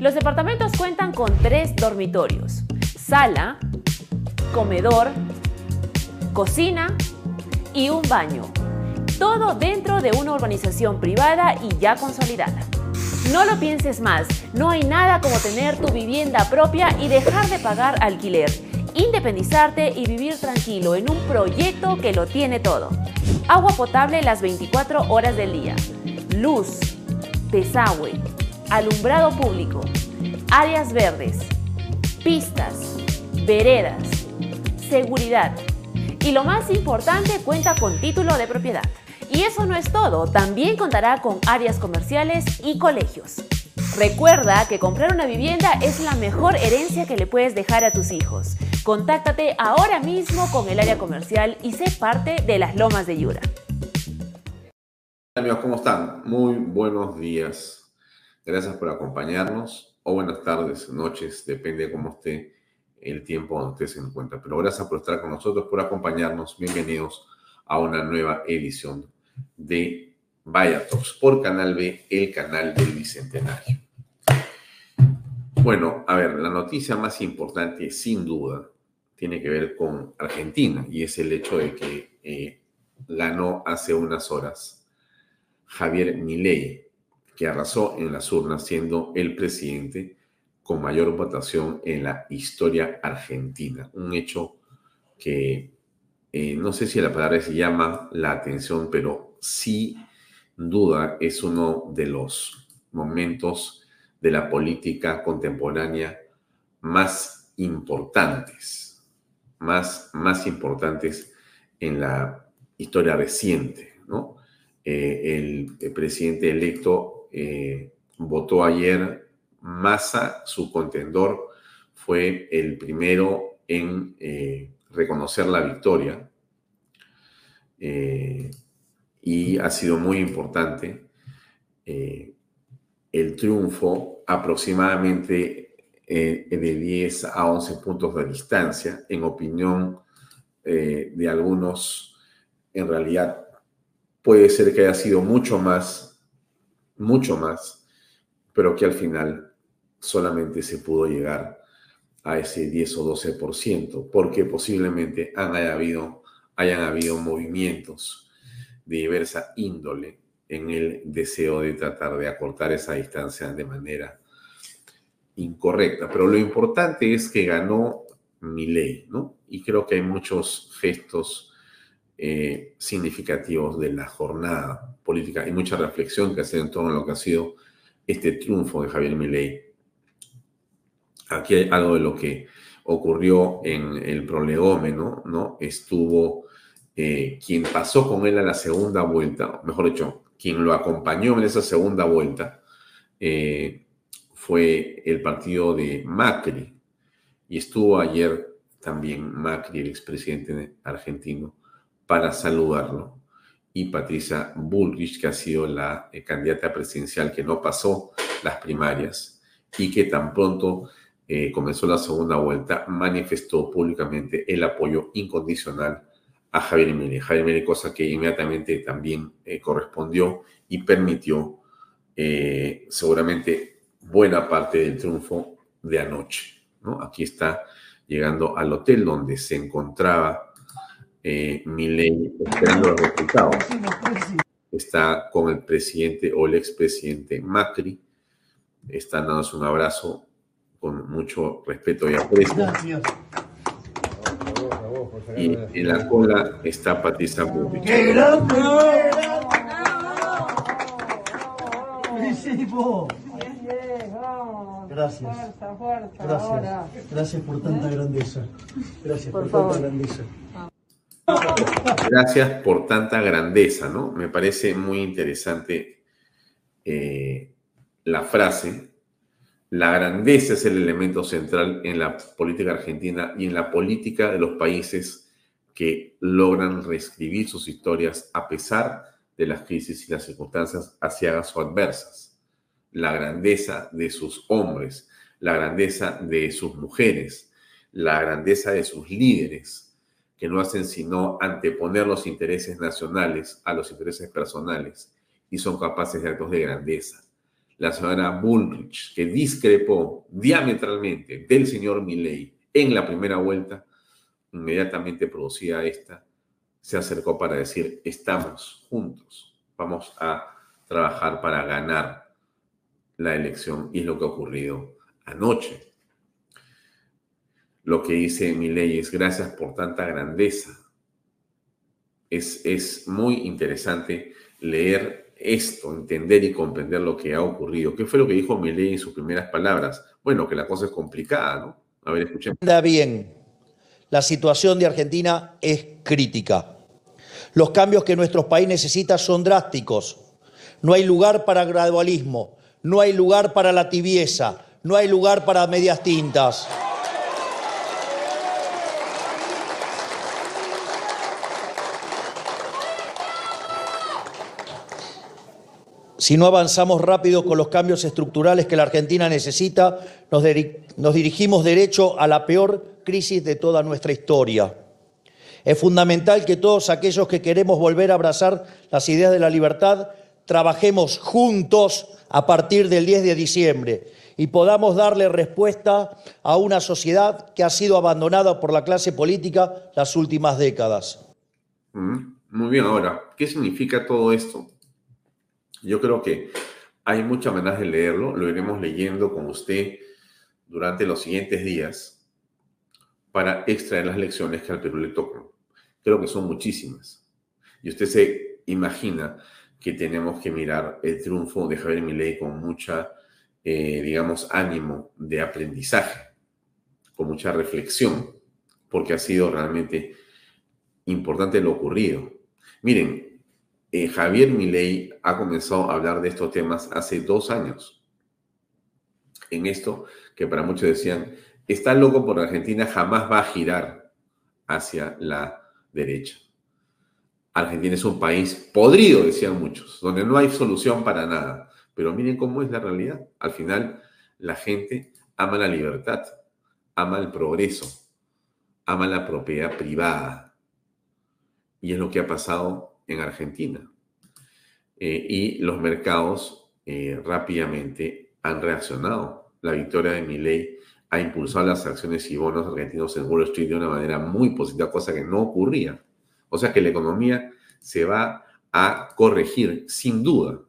Los departamentos cuentan con tres dormitorios, sala, comedor, cocina y un baño. Todo dentro de una urbanización privada y ya consolidada. No lo pienses más, no hay nada como tener tu vivienda propia y dejar de pagar alquiler, independizarte y vivir tranquilo en un proyecto que lo tiene todo. Agua potable las 24 horas del día, luz, desagüe, alumbrado público, áreas verdes, pistas, veredas, seguridad. Y lo más importante, cuenta con título de propiedad. Y eso no es todo, también contará con áreas comerciales y colegios. Recuerda que comprar una vivienda es la mejor herencia que le puedes dejar a tus hijos. Contáctate ahora mismo con el área comercial y sé parte de las lomas de Yura. Amigos, ¿cómo están? Muy buenos días. Gracias por acompañarnos o buenas tardes, noches, depende de cómo esté el tiempo donde usted se encuentra. Pero gracias por estar con nosotros, por acompañarnos. Bienvenidos a una nueva edición de Vaya por Canal B, el canal del Bicentenario. Bueno, a ver, la noticia más importante, sin duda, tiene que ver con Argentina y es el hecho de que eh, ganó hace unas horas Javier Milei, que arrasó en las urnas siendo el presidente con mayor votación en la historia argentina. Un hecho que eh, no sé si la palabra se llama la atención, pero sí duda es uno de los momentos de la política contemporánea más importantes, más, más importantes en la historia reciente, ¿no? Eh, el, presidente electo eh, votó ayer, Massa, su contendor, fue el primero en reconocer la victoria eh, y ha sido muy importante eh, el triunfo aproximadamente eh, de 10 a 11 puntos de distancia, en opinión de algunos, en realidad puede ser que haya sido mucho más, mucho más, pero que al final solamente se pudo llegar a ese 10 o 12%, porque posiblemente han habido, hayan habido movimientos de diversa índole en el deseo de tratar de acortar esa distancia de manera incorrecta. Pero lo importante es que ganó mi ley, ¿no? Y creo que hay muchos gestos eh, significativos de la jornada política y mucha reflexión que hacer en torno a lo que ha sido este triunfo de Javier Milei Aquí hay algo de lo que ocurrió en el prolegómeno, ¿no? Estuvo eh, quien pasó con él a la segunda vuelta, mejor dicho, quien lo acompañó en esa segunda vuelta, eh, fue el partido de Macri. Y estuvo ayer también Macri, el expresidente argentino, para saludarlo. Y Patricia Bullrich, que ha sido la eh, candidata presidencial que no pasó las primarias y que tan pronto eh, comenzó la segunda vuelta, manifestó públicamente el apoyo incondicional a Javier Milei. Javier Milei, cosa que inmediatamente también eh, correspondió y permitió seguramente buena parte del triunfo de anoche. ¿no? Aquí está llegando al hotel donde se encontraba eh, Milei esperando los resultados. Está con el presidente o el expresidente Macri. Están dándose un abrazo con mucho respeto y aprecio. Y en la cola está Patricia Bullrich. Gracias. Gracias. Gracias por tanta grandeza. Gracias por, tanta grandeza. Gracias por tanta grandeza, ¿no? Me parece muy interesante eh, la frase. La grandeza es el elemento central en la política argentina y en la política de los países que logran reescribir sus historias a pesar de las crisis y las circunstancias asiagas o adversas. La grandeza de sus hombres, la grandeza de sus mujeres, la grandeza de sus líderes, que no hacen sino anteponer los intereses nacionales a los intereses personales y son capaces de actos de grandeza. La señora Bullrich, que discrepó diametralmente del señor Milley en la primera vuelta, inmediatamente producida esta, se acercó para decir, estamos juntos, vamos a trabajar para ganar la elección y es lo que ha ocurrido anoche. Lo que dice Milley es gracias por tanta grandeza. Es, es muy interesante leer esto, entender y comprender lo que ha ocurrido. ¿Qué fue lo que dijo Milley en sus primeras palabras? Bueno, que la cosa es complicada, ¿no? A ver, escuchemos. bien la situación de Argentina es crítica. Los cambios que nuestro país necesita son drásticos. No hay lugar para gradualismo, no hay lugar para la tibieza, no hay lugar para medias tintas. Si no avanzamos rápido con los cambios estructurales que la Argentina necesita, nos, dirigimos derecho a la peor crisis de toda nuestra historia. Es fundamental que todos aquellos que queremos volver a abrazar las ideas de la libertad trabajemos juntos a partir del 10 de diciembre y podamos darle respuesta a una sociedad que ha sido abandonada por la clase política las últimas décadas. Mm, muy bien, ahora, ¿qué significa todo esto? Yo creo que hay muchas maneras de leerlo, lo iremos leyendo con usted durante los siguientes días para extraer las lecciones que al Perú le tocan. Creo que son muchísimas. Y usted se imagina que tenemos que mirar el triunfo de Javier Milei con mucha, eh, digamos, ánimo de aprendizaje, con mucha reflexión, porque ha sido realmente importante lo ocurrido. Miren, eh, Javier Milei ha comenzado a hablar de estos temas hace dos años. En esto que para muchos decían, está loco por Argentina, jamás va a girar hacia la derecha. Argentina es un país podrido, decían muchos, donde no hay solución para nada. Pero miren cómo es la realidad. Al final, la gente ama la libertad, ama el progreso, ama la propiedad privada. Y es lo que ha pasado en Argentina. Eh, y los mercados eh, rápidamente han reaccionado. La victoria de Milei ha impulsado las acciones y bonos argentinos en Wall Street de una manera muy positiva, cosa que no ocurría. O sea que la economía se va a corregir, sin duda.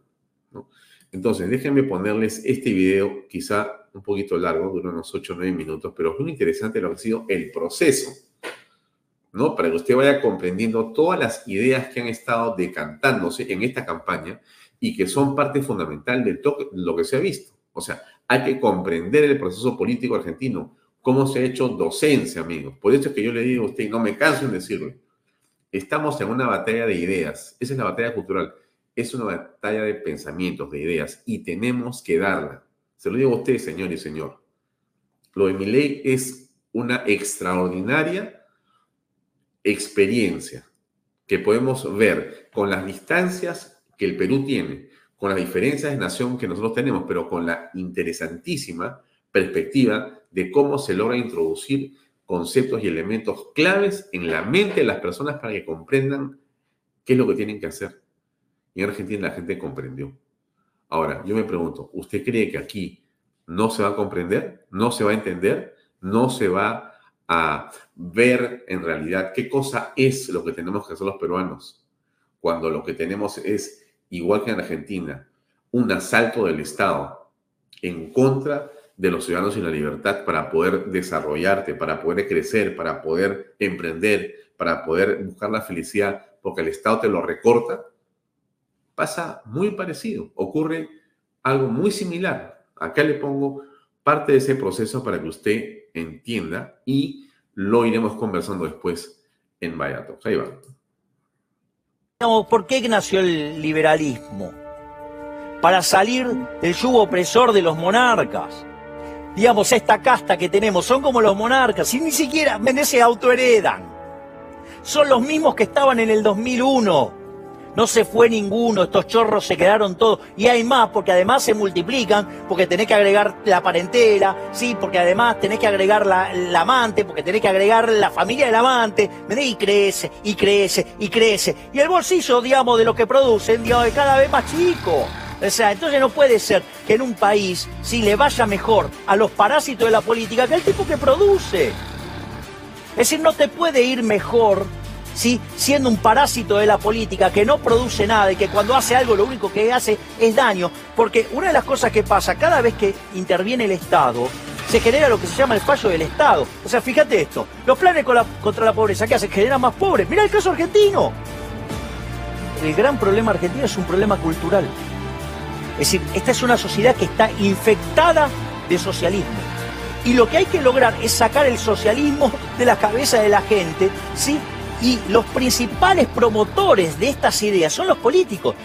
Entonces, déjenme ponerles este video, quizá un poquito largo, dura unos 8 o 9 minutos, pero es muy interesante lo que ha sido el proceso, ¿no? Para que usted vaya comprendiendo todas las ideas que han estado decantándose en esta campaña y que son parte fundamental de lo que se ha visto. O sea, hay que comprender el proceso político argentino, cómo se ha hecho docencia, amigos. Por eso es que yo le digo a usted, no me canso en decirlo, estamos en una batalla de ideas, esa es la batalla cultural, es una batalla de pensamientos, de ideas, y tenemos que darla. Se lo digo a usted, señor y señor. Lo de mi ley es una extraordinaria experiencia que podemos ver con las distancias que el Perú tiene con las diferencias de nación que nosotros tenemos, pero con la interesantísima perspectiva de cómo se logra introducir conceptos y elementos claves en la mente de las personas para que comprendan qué es lo que tienen que hacer. Y en Argentina la gente comprendió. Ahora, yo me pregunto, ¿usted cree que aquí no se va a comprender? ¿No se va a entender? ¿No se va a ver en realidad qué cosa es lo que tenemos que hacer los peruanos? Cuando lo que tenemos es igual que en Argentina, un asalto del Estado en contra de los ciudadanos y la libertad para poder desarrollarte, para poder crecer, para poder emprender, para poder buscar la felicidad, porque el Estado te lo recorta, pasa muy parecido. Ocurre algo muy similar. Acá le pongo parte de ese proceso para que usted entienda y lo iremos conversando después en Vallato. Ahí va. ¿Por qué nació el liberalismo? Para salir del yugo opresor de los monarcas. Digamos, esta casta que tenemos son como los monarcas y ni siquiera se autoheredan. Son los mismos que estaban en el 2001 no se fue ninguno, estos chorros se quedaron todos. Y hay más, porque además se multiplican, porque tenés que agregar la parentela, sí, porque además tenés que agregar la, amante, porque tenés que agregar la familia del amante, y crece, y crece, y crece. Y el bolsillo, digamos, de lo que producen, digamos, es cada vez más chico. O sea, entonces no puede ser que en un país si le vaya mejor a los parásitos de la política que al tipo que produce. Es decir, no te puede ir mejor ¿sí? siendo un parásito de la política que no produce nada y que cuando hace algo lo único que hace es daño. Porque una de las cosas que pasa cada vez que interviene el Estado, se genera lo que se llama el fallo del Estado. O sea, fíjate esto, los planes contra la pobreza, ¿qué hacen? Generan más pobres. Mira el caso argentino. El gran problema argentino es un problema cultural. Es decir, esta es una sociedad que está infectada de socialismo. Y lo que hay que lograr es sacar el socialismo de la cabeza de la gente, ¿sí? Y los principales promotores de estas ideas son los políticos.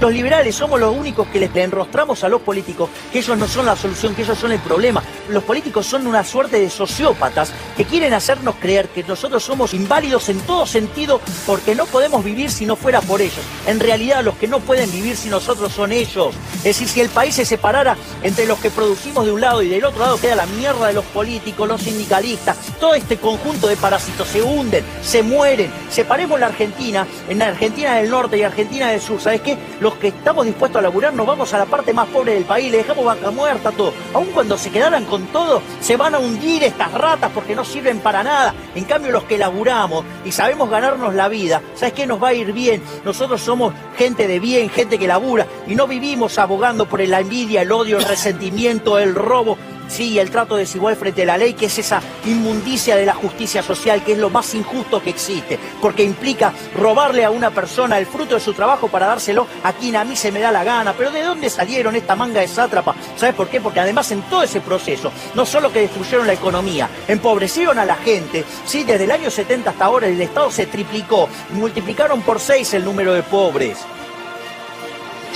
Los liberales somos los únicos que les enrostramos a los políticos que ellos no son la solución, que ellos son el problema. Los políticos son una suerte de sociópatas que quieren hacernos creer que nosotros somos inválidos en todo sentido porque no podemos vivir si no fuera por ellos. En realidad los que no pueden vivir si nosotros son ellos. Es decir, si el país se separara entre los que producimos de un lado y del otro lado queda la mierda de los políticos, los sindicalistas, todo este conjunto de parásitos se hunden, se mueren. Separemos la Argentina en la Argentina del norte y Argentina del sur. ¿Sabes qué? Los que estamos dispuestos a laburar nos vamos a la parte más pobre del país, le dejamos vaca muerta, todo. Aun cuando se quedaran con todo, se van a hundir estas ratas porque no sirven para nada. En cambio, los que laburamos y sabemos ganarnos la vida, ¿sabes qué? Nos va a ir bien. Nosotros somos gente de bien, gente que labura y no vivimos abogando por la envidia, el odio, el resentimiento, el robo. Sí, el trato desigual frente a la ley, que es esa inmundicia de la justicia social, que es lo más injusto que existe, porque implica robarle a una persona el fruto de su trabajo para dárselo a quien a mí se me da la gana. Pero ¿de dónde salieron esta manga de sátrapa? ¿Sabes por qué? Porque además en todo ese proceso, no solo que destruyeron la economía, empobrecieron a la gente, sí, desde el año 70 hasta ahora el Estado se triplicó, multiplicaron por seis el número de pobres.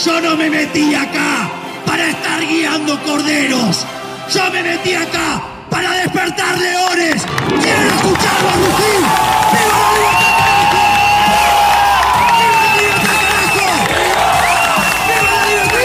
Yo no me metí acá para estar guiando corderos. Yo me metí acá para despertar leones. ¡Quiero escucharlo rugir! ¡Viva la libertad, ¡Viva la libertad, carajo! ¡Viva la libertad,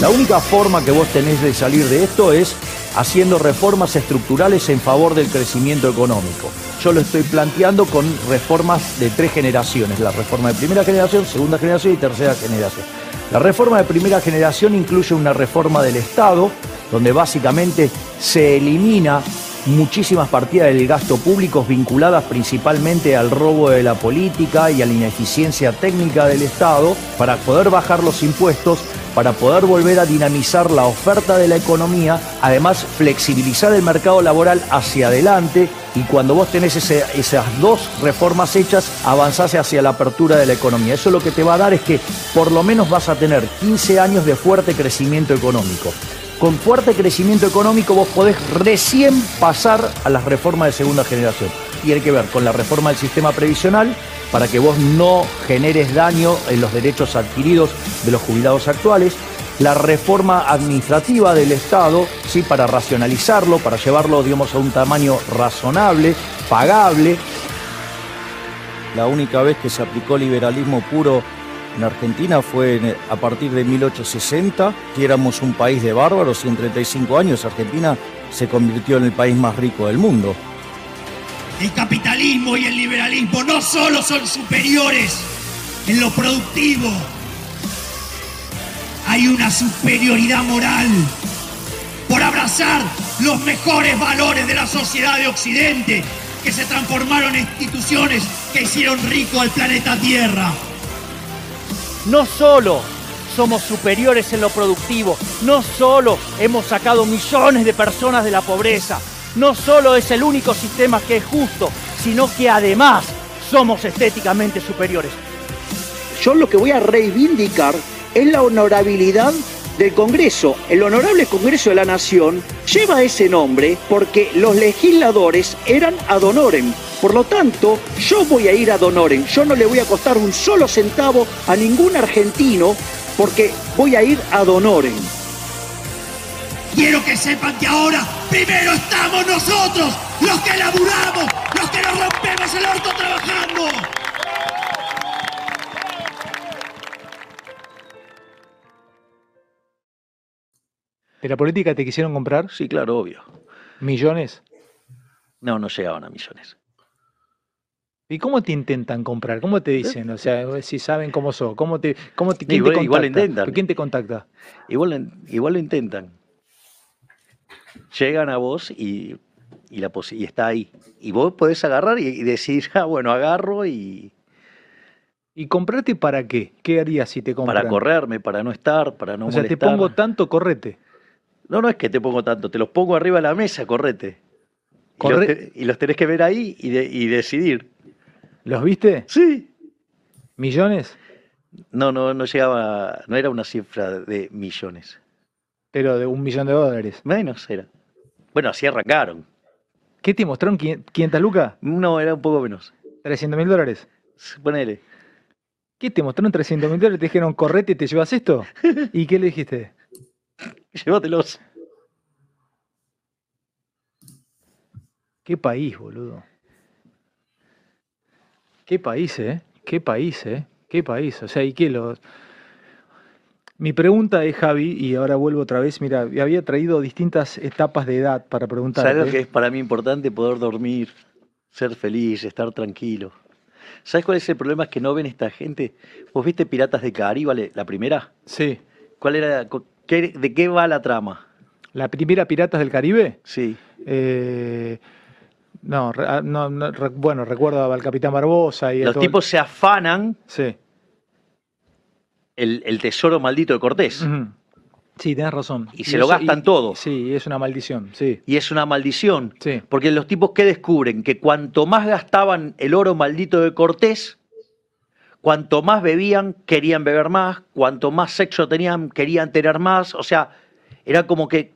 La única forma que vos tenés de salir de esto es haciendo reformas estructurales en favor del crecimiento económico yo lo estoy planteando con reformas de tres generaciones, la reforma de primera generación, segunda generación y tercera generación. La reforma de primera generación incluye una reforma del Estado, donde básicamente se elimina muchísimas partidas del gasto público vinculadas principalmente al robo de la política y a la ineficiencia técnica del Estado para poder bajar los impuestos para poder volver a dinamizar la oferta de la economía, además flexibilizar el mercado laboral hacia adelante y cuando vos tenés esas dos reformas hechas, avanzás hacia la apertura de la economía. Eso lo que te va a dar es que por lo menos vas a tener 15 años de fuerte crecimiento económico. Con fuerte crecimiento económico vos podés recién pasar a las reformas de segunda generación. Tiene que ver con la reforma del sistema previsional, para que vos no generes daño en los derechos adquiridos de los jubilados actuales, la reforma administrativa del Estado, ¿sí? para racionalizarlo, para llevarlo digamos, a un tamaño razonable, pagable. La única vez que se aplicó liberalismo puro en Argentina fue a partir de 1860, que éramos un país de bárbaros y en 35 años Argentina se convirtió en el país más rico del mundo. El capitalismo y el liberalismo no solo son superiores en lo productivo, hay una superioridad moral por abrazar los mejores valores de la sociedad de Occidente que se transformaron en instituciones que hicieron rico al planeta Tierra. No solo somos superiores en lo productivo, no solo hemos sacado millones de personas de la pobreza, no solo es el único sistema que es justo, sino que además somos estéticamente superiores. Yo lo que voy a reivindicar es la honorabilidad del Congreso. El Honorable Congreso de la Nación lleva ese nombre porque los legisladores eran ad honorem. Por lo tanto, yo voy a ir ad honorem. Yo no le voy a costar un solo centavo a ningún argentino porque voy a ir ad honorem. Quiero que sepan que ahora primero estamos nosotros, los que laburamos, los que nos rompemos el orto trabajando. ¿De la política te quisieron comprar? Sí, claro, obvio. ¿Millones? No, no llegaban a millones. ¿Y cómo te intentan comprar? ¿Cómo te dicen? O sea, si saben cómo sos, ¿cómo te, cómo te, quién Igual- te igual lo contacta? intentan. ¿Quién te contacta? Igual, igual lo intentan. Llegan a vos y, y, la y está ahí. Y vos podés agarrar y, y decir, ah, bueno, agarro y ¿Y comprarte para qué? ¿Qué harías si te compran? para correrme, para no estar, para no o sea, te pongo tanto, correte. No, no es que te pongo tanto, te los pongo arriba de la mesa, correte. Y, Corre- los, te- y los tenés que ver ahí y, de- y decidir. ¿Los viste? Sí. ¿Millones? No, no, no llegaba, no era una cifra de millones. Pero de un millón de dólares. Menos era. Bueno, así arrancaron. ¿Qué te mostraron? ¿Quin- ¿500 lucas? No, era un poco menos. ¿300 mil dólares? Ponele. ¿Qué te mostraron 300 mil dólares? ¿Te dijeron, correte y te llevas esto? ¿Y qué le dijiste? Llévatelos. ¿Qué país, boludo? ¿Qué país, eh? ¿Qué país, eh? ¿Qué país? O sea, ¿y qué los...? Mi pregunta es, Javi, y ahora vuelvo otra vez, mira, había traído distintas etapas de edad para preguntarte. ¿Sabes lo que es para mí importante? Poder dormir, ser feliz, estar tranquilo. ¿Sabes cuál es el problema? Es que no ven esta gente. ¿Vos viste Piratas de Caribe, la primera? Sí. ¿Cuál era, qué- ¿De qué va la trama? ¿La primera Piratas del Caribe? Sí. Eh, no, ah, no, no, re- bueno, recuerdo al Capitán Barbosa y Los todo- tipos se afanan Sí. el, el tesoro maldito de Cortés. Sí, tenés razón. Y se lo gastan todo. Sí, es una maldición, sí. Y es una maldición. Sí. Porque los tipos que descubren que cuanto más gastaban el oro maldito de Cortés, cuanto más bebían, querían beber más, cuanto más sexo tenían, querían tener más. O sea, era como que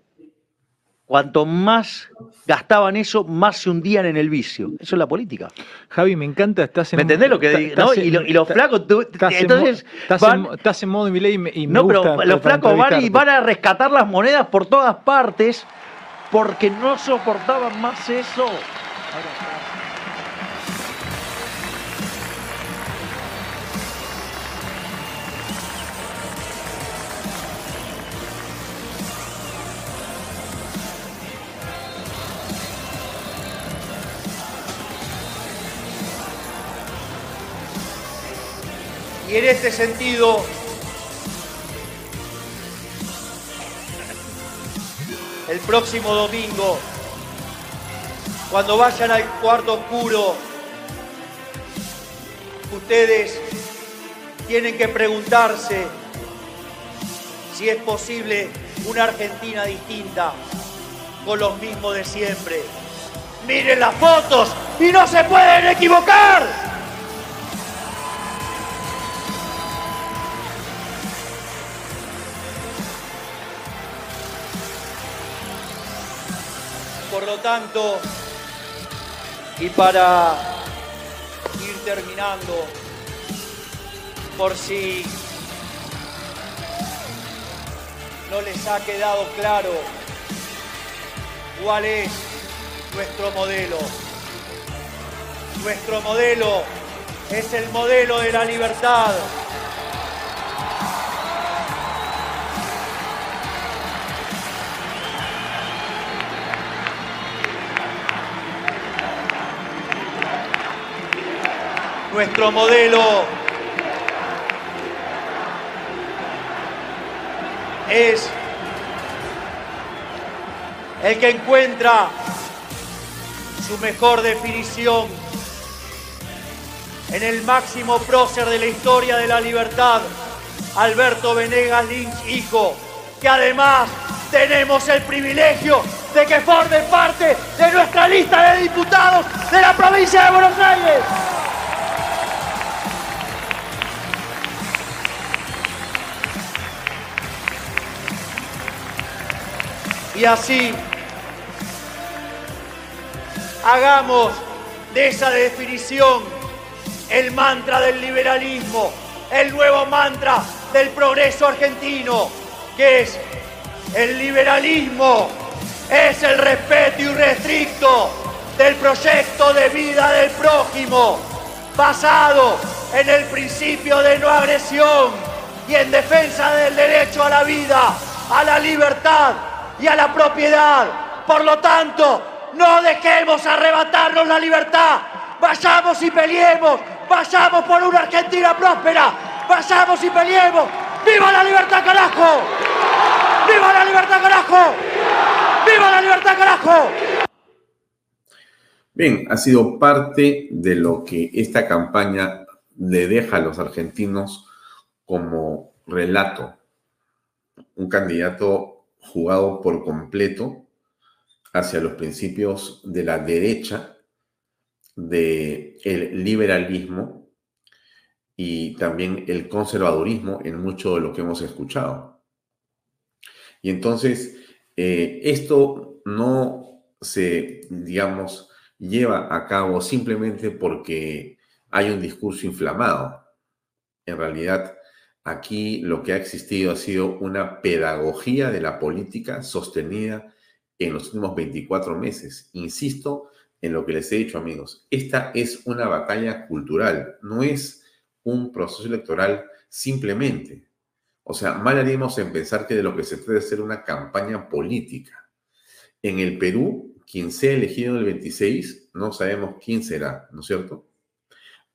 cuanto más gastaban eso, más se hundían en el vicio. Eso es la política. Javi, me encanta, estás en ¿Me entendés lo que digo? en- Y, lo- y los flacos, tú- estás en entonces estás, van- en, estás en modo Milei y me, y me no, gusta pero los flacos van y van a rescatar las monedas por todas partes porque no soportaban más eso. Y en este sentido, el próximo domingo, cuando vayan al cuarto oscuro, ustedes tienen que preguntarse si es posible una Argentina distinta con los mismos de siempre. Miren las fotos y no se pueden equivocar. Por lo tanto, y para ir terminando, por si no les ha quedado claro cuál es nuestro modelo. Nuestro modelo es el modelo de la libertad. Nuestro modelo es el que encuentra su mejor definición en el máximo prócer de la historia de la libertad, Alberto Venegas Lynch, hijo, que además tenemos el privilegio de que forme parte de nuestra lista de diputados de la provincia de Buenos Aires. Y así, hagamos de esa definición el mantra del liberalismo, el nuevo mantra del progreso argentino, que es el liberalismo, es el respeto irrestricto del proyecto de vida del prójimo, basado en el principio de no agresión y en defensa del derecho a la vida, a la libertad y a la propiedad. Por lo tanto, no dejemos arrebatarnos la libertad. Vayamos y peleemos. Vayamos por una Argentina próspera. Vayamos y peleemos. ¡Viva la libertad, carajo! ¡Viva la libertad, carajo! ¡Viva la libertad, carajo! Bien, ha sido parte de lo que esta campaña le deja a los argentinos como relato. Un candidato jugado por completo hacia los principios de la derecha, del el liberalismo y también el conservadurismo en mucho de lo que hemos escuchado. Y entonces, eh, esto no se, digamos, lleva a cabo simplemente porque hay un discurso inflamado. En realidad, aquí lo que ha existido ha sido una pedagogía de la política sostenida en los últimos 24 meses. Insisto en lo que les he dicho, amigos. Esta es una batalla cultural, no es un proceso electoral simplemente. O sea, mal haríamos en pensar que de lo que se trata es ser una campaña política. En el Perú, quien sea elegido en el 26, no sabemos quién será, ¿no es cierto?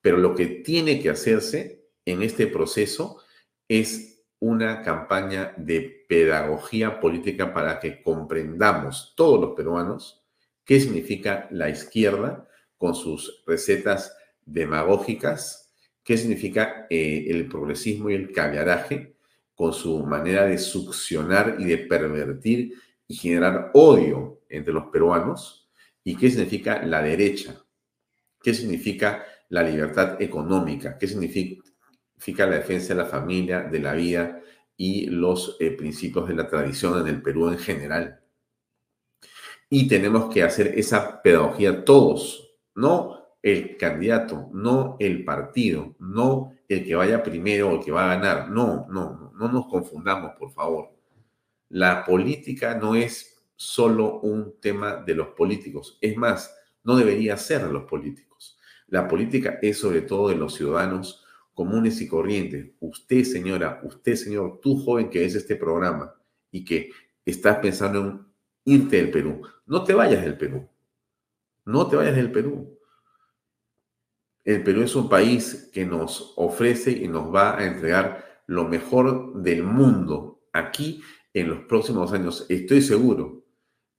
Pero lo que tiene que hacerse en este proceso es una campaña de pedagogía política para que comprendamos todos los peruanos qué significa la izquierda con sus recetas demagógicas, qué significa eh, el progresismo y el caviaraje con su manera de succionar y de pervertir y generar odio entre los peruanos, y qué significa la derecha, qué significa la libertad económica, qué significa la defensa de la familia, de la vida y los eh, principios de la tradición en el Perú en general. Y tenemos que hacer esa pedagogía todos, no el candidato, no el partido, no el que vaya primero o el que va a ganar. No, no, no nos confundamos, por favor. La política no es solo un tema de los políticos. Es más, no debería ser de los políticos. La política es sobre todo de los ciudadanos comunes y corrientes, usted señora, usted señor, tú joven que es este programa y que estás pensando en irte del Perú, no te vayas del Perú, no te vayas del Perú. El Perú es un país que nos ofrece y nos va a entregar lo mejor del mundo aquí en los próximos años. Estoy seguro,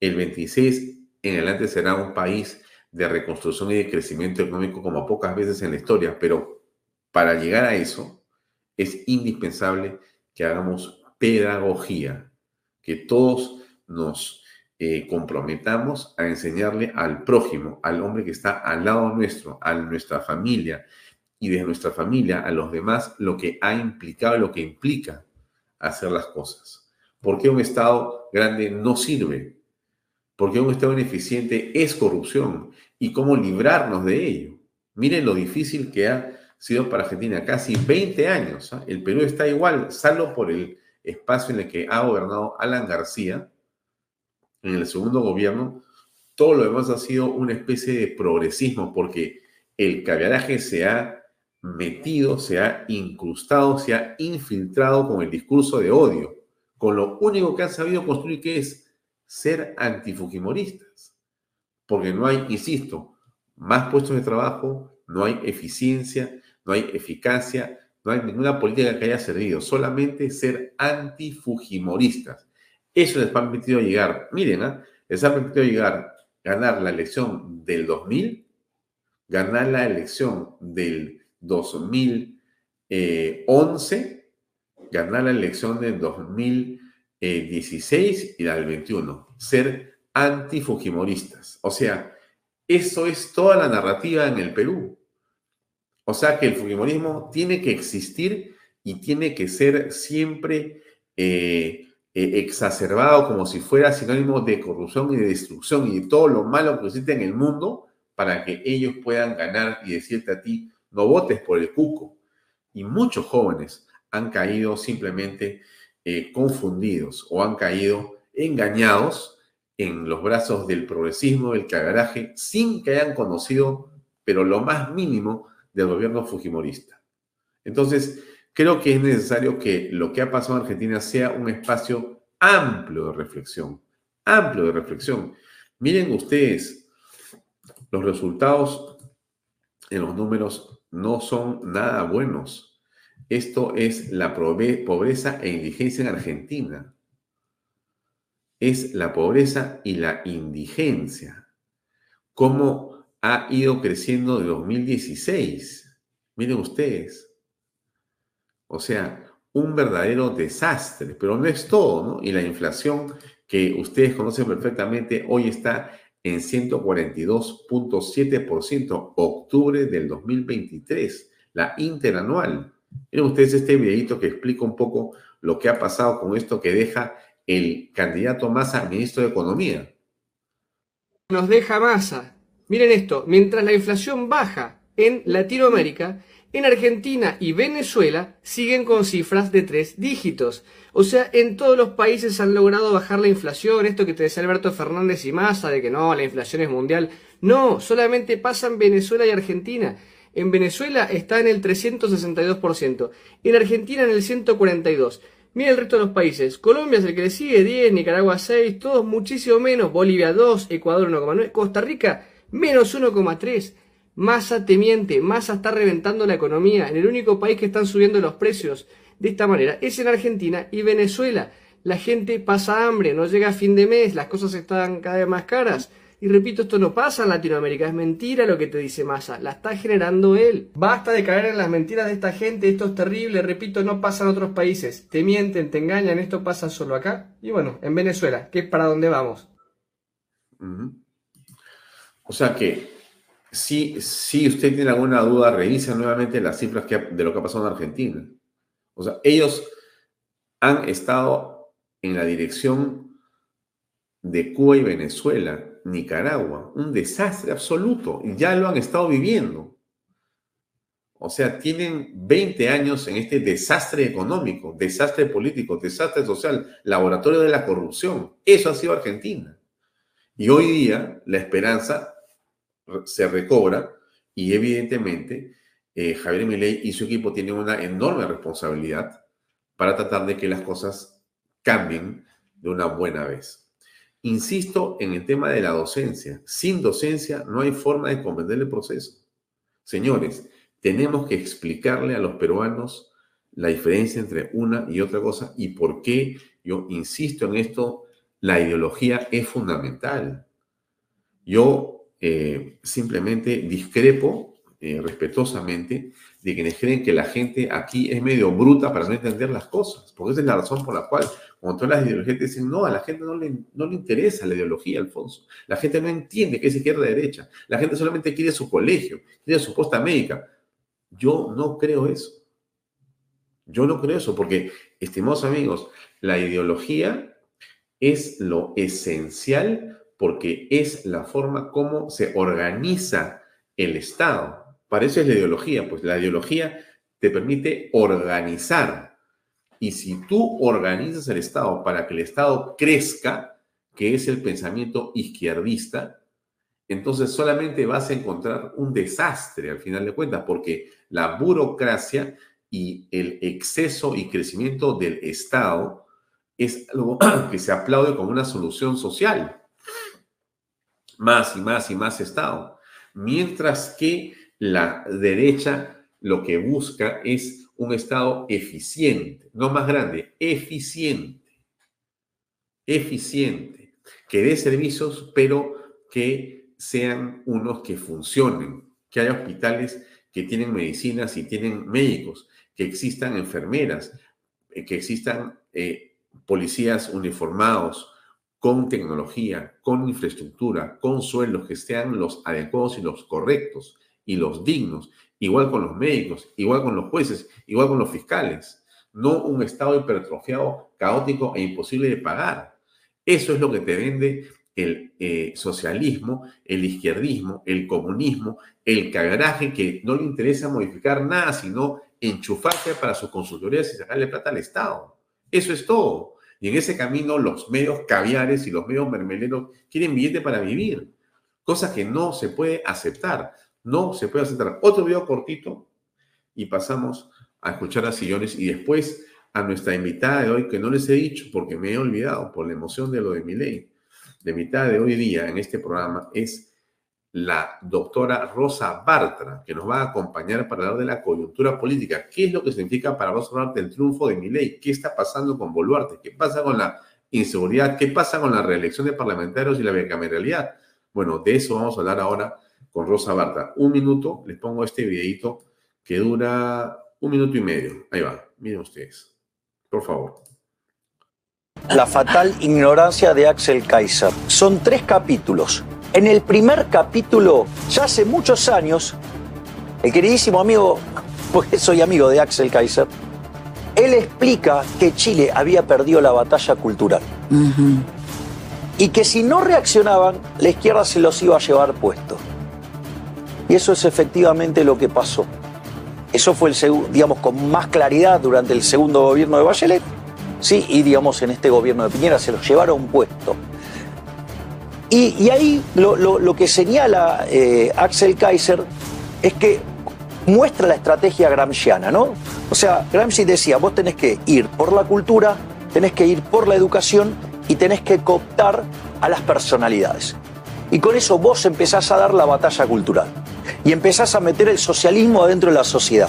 el 26 en adelante será un país de reconstrucción y de crecimiento económico como pocas veces en la historia, pero para llegar a eso, es indispensable que hagamos pedagogía, que todos nos eh, comprometamos a enseñarle al prójimo, al hombre que está al lado nuestro, a nuestra familia y de nuestra familia a los demás, lo que ha implicado, lo que implica hacer las cosas. ¿Por qué un Estado grande no sirve? ¿Por qué un Estado ineficiente es corrupción? ¿Y cómo librarnos de ello? Miren lo difícil que ha sido para Argentina casi 20 años. ¿ah? El Perú está igual, salvo por el espacio en el que ha gobernado Alan García, en el segundo gobierno, todo lo demás ha sido una especie de progresismo, porque el caviaraje se ha metido, se ha incrustado, se ha infiltrado con el discurso de odio, con lo único que han sabido construir que es ser antifujimoristas, porque no hay, insisto, más puestos de trabajo, no hay eficiencia, no hay eficacia, no hay ninguna política que haya servido, solamente ser antifujimoristas. Eso les ha permitido llegar, miren, ¿eh? les ha permitido llegar, ganar la elección del 2000, ganar la elección del 2011, ganar la elección del 2016 y la del 21, ser antifujimoristas. O sea, eso es toda la narrativa en el Perú. O sea que el fujimorismo tiene que existir y tiene que ser siempre eh, eh, exacerbado como si fuera sinónimo de corrupción y de destrucción y de todo lo malo que existe en el mundo para que ellos puedan ganar y decirte a ti, no votes por el cuco. Y muchos jóvenes han caído simplemente eh, confundidos o han caído engañados en los brazos del progresismo, del cagaraje, sin que hayan conocido, pero lo más mínimo, del gobierno fujimorista. Entonces, creo que es necesario que lo que ha pasado en Argentina sea un espacio amplio de reflexión, amplio de reflexión. Miren ustedes, los resultados en los números no son nada buenos. Esto es la pobreza e indigencia en Argentina. Es la pobreza y la indigencia. ¿Cómo ha ido creciendo de 2016? Miren ustedes. O sea, un verdadero desastre, pero no es todo, ¿no? Y la inflación que ustedes conocen perfectamente hoy está en 142.7%, octubre del 2023, la interanual. Miren ustedes este videito que explica un poco lo que ha pasado con esto que deja el candidato Massa ministro de Economía. Nos deja Massa. Miren esto, mientras la inflación baja en Latinoamérica, en Argentina y Venezuela siguen con cifras de tres dígitos. O sea, en todos los países han logrado bajar la inflación. Esto que te decía Alberto Fernández y Massa de que no, la inflación es mundial. No, solamente pasa en Venezuela y Argentina. En Venezuela está en el 362%, en Argentina en el 142%. Mira el resto de los países. Colombia es el que le sigue, 10, Nicaragua 6, todos muchísimo menos. Bolivia 2, Ecuador 1,9, Costa Rica menos 1,3. Massa te miente, Massa está reventando la economía. En el único país que están subiendo los precios de esta manera es en Argentina y Venezuela. La gente pasa hambre, no llega a fin de mes, las cosas están cada vez más caras. Y repito, esto no pasa en Latinoamérica, es mentira lo que te dice Massa, la está generando él. Basta de caer en las mentiras de esta gente, esto es terrible, repito, no pasa en otros países. Te mienten, te engañan, esto pasa solo acá. Y bueno, en Venezuela, que es para donde vamos. O sea que si, si usted tiene alguna duda, revisa nuevamente las cifras de lo que ha pasado en Argentina. O sea, ellos han estado en la dirección de Cuba y Venezuela, Nicaragua, un desastre absoluto, y ya lo han estado viviendo. O sea, tienen 20 años en este desastre económico, desastre político, desastre social, laboratorio de la corrupción. Eso ha sido Argentina. Y hoy día la esperanza se recobra y evidentemente eh, Javier Milei y su equipo tienen una enorme responsabilidad para tratar de que las cosas cambien de una buena vez. Insisto en el tema de la docencia. Sin docencia no hay forma de comprender el proceso. Señores, tenemos que explicarle a los peruanos la diferencia entre una y otra cosa y por qué yo insisto en esto, la ideología es fundamental. Yo eh, simplemente discrepo eh, respetuosamente de quienes creen que la gente aquí es medio bruta para no entender las cosas, porque esa es la razón por la cual cuando todas las ideologías dicen, no, a la gente no le, no le interesa la ideología, Alfonso, la gente no entiende qué es izquierda-derecha, la gente solamente quiere su colegio, quiere su posta médica. Yo no creo eso. Yo no creo eso, porque, estimados amigos, la ideología es lo esencial porque es la forma como se organiza el Estado. Para eso es la ideología, pues la ideología te permite organizar. Y si tú organizas el Estado para que el Estado crezca, que es el pensamiento izquierdista, entonces solamente vas a encontrar un desastre al final de cuentas, porque la burocracia y el exceso y crecimiento del Estado es algo que se aplaude como una solución social más y más y más Estado. Mientras que la derecha lo que busca es un Estado eficiente, no más grande, eficiente. Eficiente, que dé servicios, pero que sean unos que funcionen, que haya hospitales que tienen medicinas y tienen médicos, que existan enfermeras, eh, que existan eh, policías uniformados con tecnología, con infraestructura, con sueldos que sean los adecuados y los correctos y los dignos, igual con los médicos, igual con los jueces, igual con los fiscales, no un Estado hipertrofiado, caótico e imposible de pagar. Eso es lo que te vende el eh, socialismo, el izquierdismo, el comunismo, el cagaraje que no le interesa modificar nada, sino enchufarse para sus consultorías y sacarle plata al Estado. Eso es todo. Y en ese camino los medios caviares y los medios mermeleros quieren billete para vivir, cosa que no se puede aceptar. No se puede aceptar. Otro video cortito y pasamos a escuchar a Sillones y después a nuestra invitada de hoy, que no les he dicho porque me he olvidado por la emoción de lo de mi ley de mitad de hoy día en este programa es la doctora Rosa Bartra, que nos va a acompañar para hablar de la coyuntura política. ¿Qué es lo que significa para Rosa Bartra el triunfo de ley? ¿Qué está pasando con Boluarte? ¿Qué pasa con la inseguridad? ¿Qué pasa con la reelección de parlamentarios y la bicameralidad? Bueno, de eso vamos a hablar ahora con Rosa Bartra. Un minuto, les pongo este videito que dura un minuto y medio. Ahí va, miren ustedes. Por favor. La fatal ignorancia de Axel Kaiser. Son tres capítulos. En el primer capítulo, ya hace muchos años, el queridísimo amigo, porque soy amigo de Axel Kaiser, él explica que Chile había perdido la batalla cultural. Y que si no reaccionaban, la izquierda se los iba a llevar puesto. Y eso es efectivamente lo que pasó. Eso fue, el, digamos, con más claridad durante el segundo gobierno de Bachelet ¿sí? y digamos en este gobierno de Piñera se los llevaron puesto. Y, ahí lo, que señala eh, Axel Kaiser es que muestra la estrategia gramsciana, ¿no? O sea, Gramsci decía, vos tenés que ir por la cultura, tenés que ir por la educación y tenés que cooptar a las personalidades. Y con eso vos empezás a dar la batalla cultural y empezás a meter el socialismo adentro de la sociedad.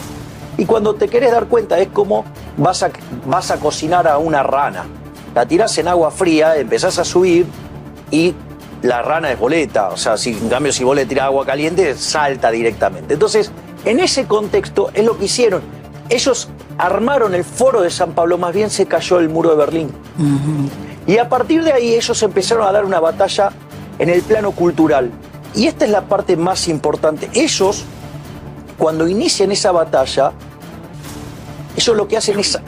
Y cuando te querés dar cuenta es como vas a, vas a cocinar a una rana. La tirás en agua fría, empezás a subir y la rana es boleta. O sea, si, en cambio si vos le tirás agua caliente, salta directamente. Entonces, en ese contexto es lo que hicieron. Ellos armaron el foro de San Pablo, más bien se cayó el muro de Berlín. Y a partir de ahí ellos empezaron a dar una batalla en el plano cultural. Y esta es la parte más importante. Ellos cuando inician esa batalla, ellos lo que hacen es,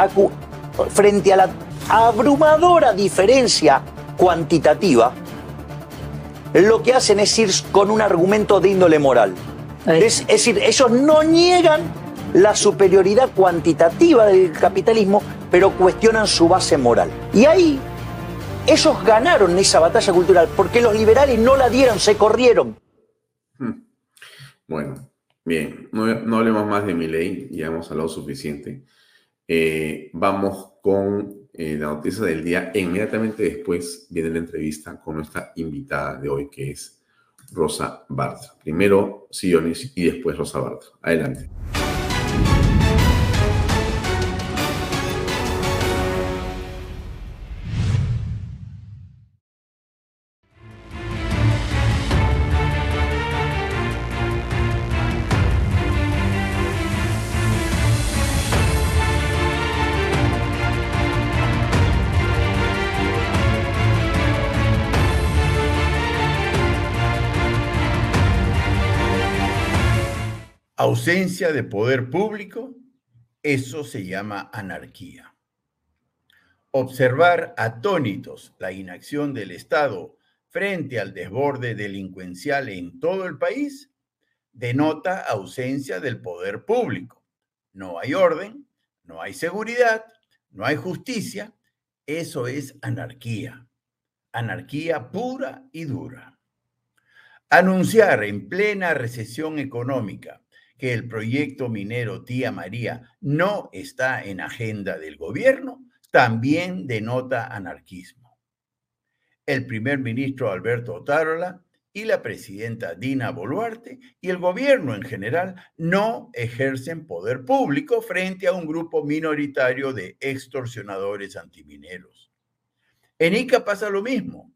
frente a la abrumadora diferencia cuantitativa, lo que hacen es ir con un argumento de índole moral. Es, es, decir, ellos no niegan la superioridad cuantitativa del capitalismo, pero cuestionan su base moral. Y ahí ellos ganaron esa batalla cultural porque los liberales no la dieron, se corrieron. Hmm. Bueno, Bien, no, hablemos más de mi ley, ya hemos hablado suficiente. Eh, vamos con eh, la noticia del día. Inmediatamente después viene la entrevista con nuestra invitada de hoy, que es Rosa Bartra. Primero Sionis y después Rosa Bartra. Adelante. Ausencia de poder público, eso se llama anarquía. Observar atónitos la inacción del Estado frente al desborde delincuencial en todo el país denota ausencia del poder público. No hay orden, no hay seguridad, no hay justicia. Eso es anarquía. Anarquía pura y dura. Anunciar en plena recesión económica que el proyecto minero Tía María no está en agenda del gobierno, también denota anarquismo. El primer ministro Alberto Otárola y la presidenta Dina Boluarte y el gobierno en general no ejercen poder público frente a un grupo minoritario de extorsionadores antimineros. En Ica pasa lo mismo.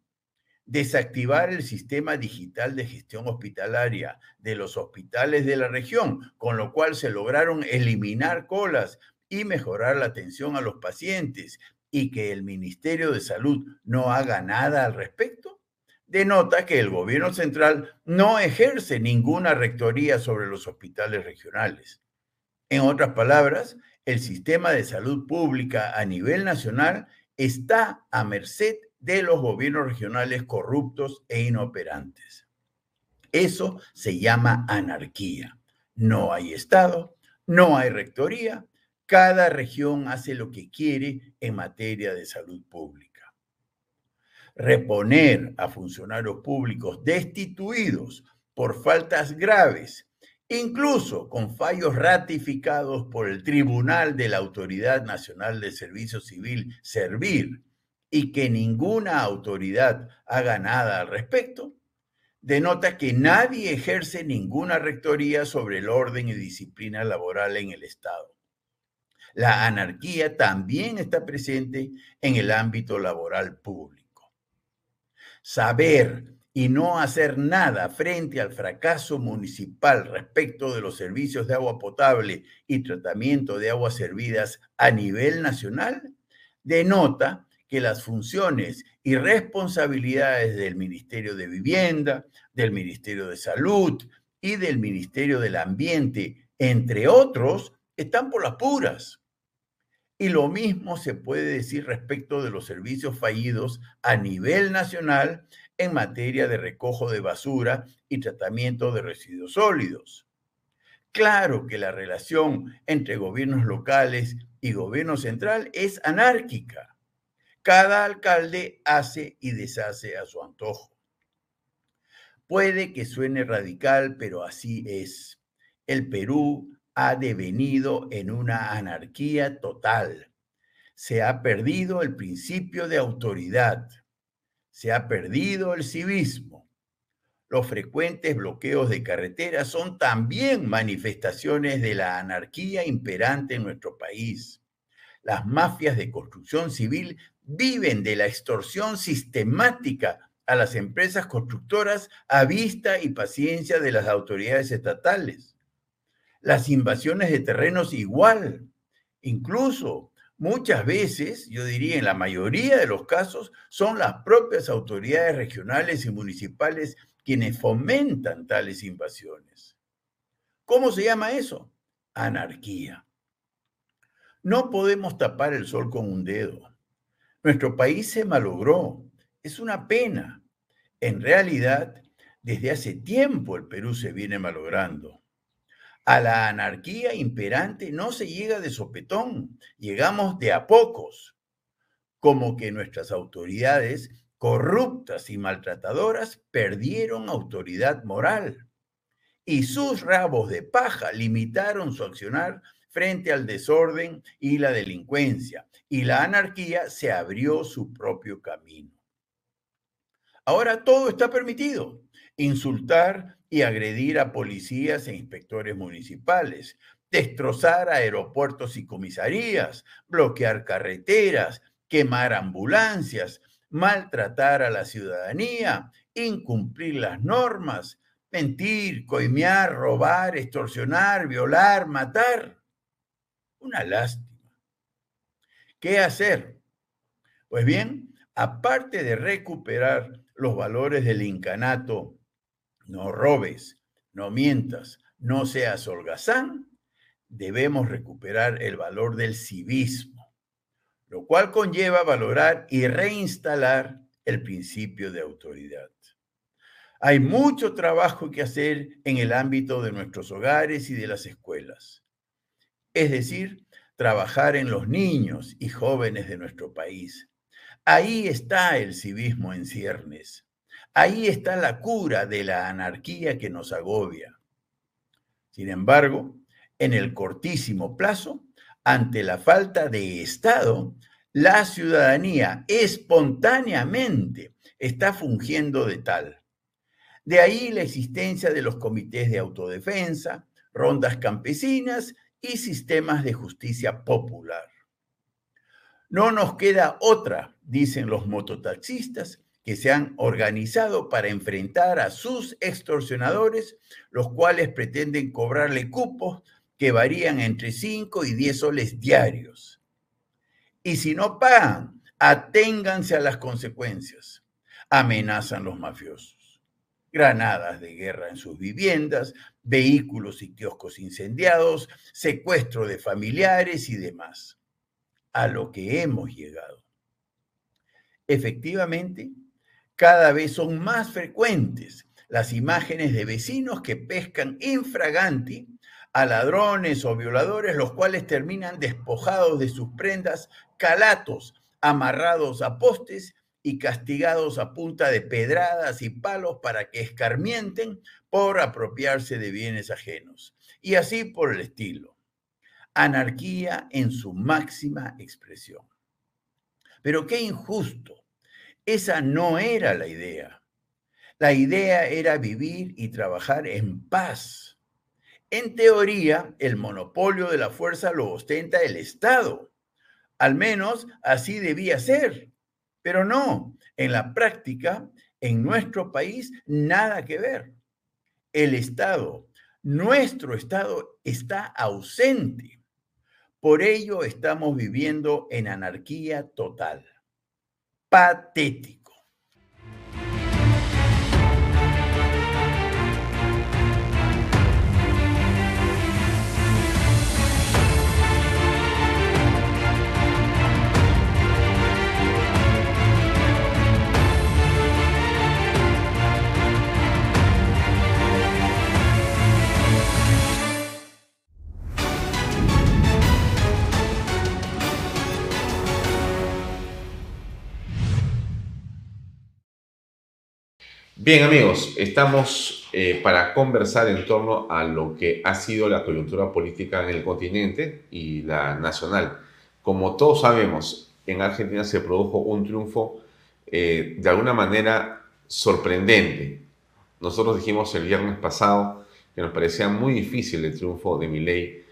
Desactivar el sistema digital de gestión hospitalaria de los hospitales de la región, con lo cual se lograron eliminar colas y mejorar la atención a los pacientes y que el Ministerio de Salud no haga nada al respecto, denota que el gobierno central no ejerce ninguna rectoría sobre los hospitales regionales. En otras palabras, el sistema de salud pública a nivel nacional está a merced de los gobiernos regionales corruptos e inoperantes. Eso se llama anarquía. No hay Estado, no hay rectoría, cada región hace lo que quiere en materia de salud pública. Reponer a funcionarios públicos destituidos por faltas graves, incluso con fallos ratificados por el Tribunal de la Autoridad Nacional de Servicio Civil, Servir, y que ninguna autoridad haga nada al respecto, denota que nadie ejerce ninguna rectoría sobre el orden y disciplina laboral en el Estado. La anarquía también está presente en el ámbito laboral público. Saber y no hacer nada frente al fracaso municipal respecto de los servicios de agua potable y tratamiento de aguas servidas a nivel nacional denota que las funciones y responsabilidades del Ministerio de Vivienda, del Ministerio de Salud y del Ministerio del Ambiente, entre otros, están por las puras. Y lo mismo se puede decir respecto de los servicios fallidos a nivel nacional en materia de recojo de basura y tratamiento de residuos sólidos. Claro que la relación entre gobiernos locales y gobierno central es anárquica. Cada alcalde hace y deshace a su antojo. Puede que suene radical, pero así es. El Perú ha devenido en una anarquía total. Se ha perdido el principio de autoridad. Se ha perdido el civismo. Los frecuentes bloqueos de carreteras son también manifestaciones de la anarquía imperante en nuestro país. Las mafias de construcción civil viven de la extorsión sistemática a las empresas constructoras a vista y paciencia de las autoridades estatales las invasiones de terrenos igual. Incluso muchas veces, yo diría en la mayoría de los casos, son las propias autoridades regionales y municipales quienes fomentan tales invasiones. ¿Cómo se llama eso? Anarquía. No podemos tapar el sol con un dedo. Nuestro país se malogró. Es una pena. En realidad, desde hace tiempo el Perú se viene malogrando. A la anarquía imperante no se llega de sopetón, llegamos de a pocos, como que nuestras autoridades corruptas y maltratadoras perdieron autoridad moral y sus rabos de paja limitaron su accionar frente al desorden y la delincuencia, y la anarquía se abrió su propio camino. Ahora todo está permitido. Insultar y agredir a policías e inspectores municipales, destrozar aeropuertos y comisarías, bloquear carreteras, quemar ambulancias, maltratar a la ciudadanía, incumplir las normas, mentir, coimear, robar, extorsionar, violar, matar. Una lástima. ¿Qué hacer? Pues bien, aparte de recuperar los valores del incanato no robes, no mientas, no seas holgazán, debemos recuperar el valor del civismo, lo cual conlleva valorar y reinstalar el principio de autoridad. Hay mucho trabajo que hacer en el ámbito de nuestros hogares y de las escuelas. Es decir, trabajar en los niños y jóvenes de nuestro país. Ahí está el civismo en ciernes. Ahí está la cura de la anarquía que nos agobia. Sin embargo, en el cortísimo plazo, ante la falta de Estado, la ciudadanía espontáneamente está fungiendo de tal. De ahí la existencia de los comités de autodefensa, rondas campesinas y sistemas de justicia popular. No nos queda otra, dicen los mototaxistas, que se han organizado para enfrentar a sus extorsionadores, los cuales pretenden cobrarle cupos que varían entre 5 y 10 soles diarios. Y si no pagan, aténganse a las consecuencias. Amenazan los mafiosos. Granadas de guerra en sus viviendas, vehículos y kioscos incendiados, secuestro de familiares y demás. A lo que hemos llegado. Efectivamente, cada vez son más frecuentes las imágenes de vecinos que pescan infraganti a ladrones o violadores, los cuales terminan despojados de sus prendas, calatos, amarrados a postes y castigados a punta de pedradas y palos para que escarmienten por apropiarse de bienes ajenos. Y así por el estilo. Anarquía en su máxima expresión. Pero qué injusto esa no era la idea. La idea era vivir y trabajar en paz. En teoría, el monopolio de la fuerza lo ostenta el Estado. Al menos así debía ser. Pero no, en la práctica, en nuestro país, nada que ver. El Estado, nuestro Estado, está ausente. Por ello estamos viviendo en anarquía total patético. Bien amigos, estamos eh, para conversar en torno a lo que ha sido la coyuntura política en el continente y la nacional. Como todos sabemos, en Argentina se produjo un triunfo eh, de alguna manera sorprendente. Nosotros dijimos el viernes pasado que nos parecía muy difícil el triunfo de Milei,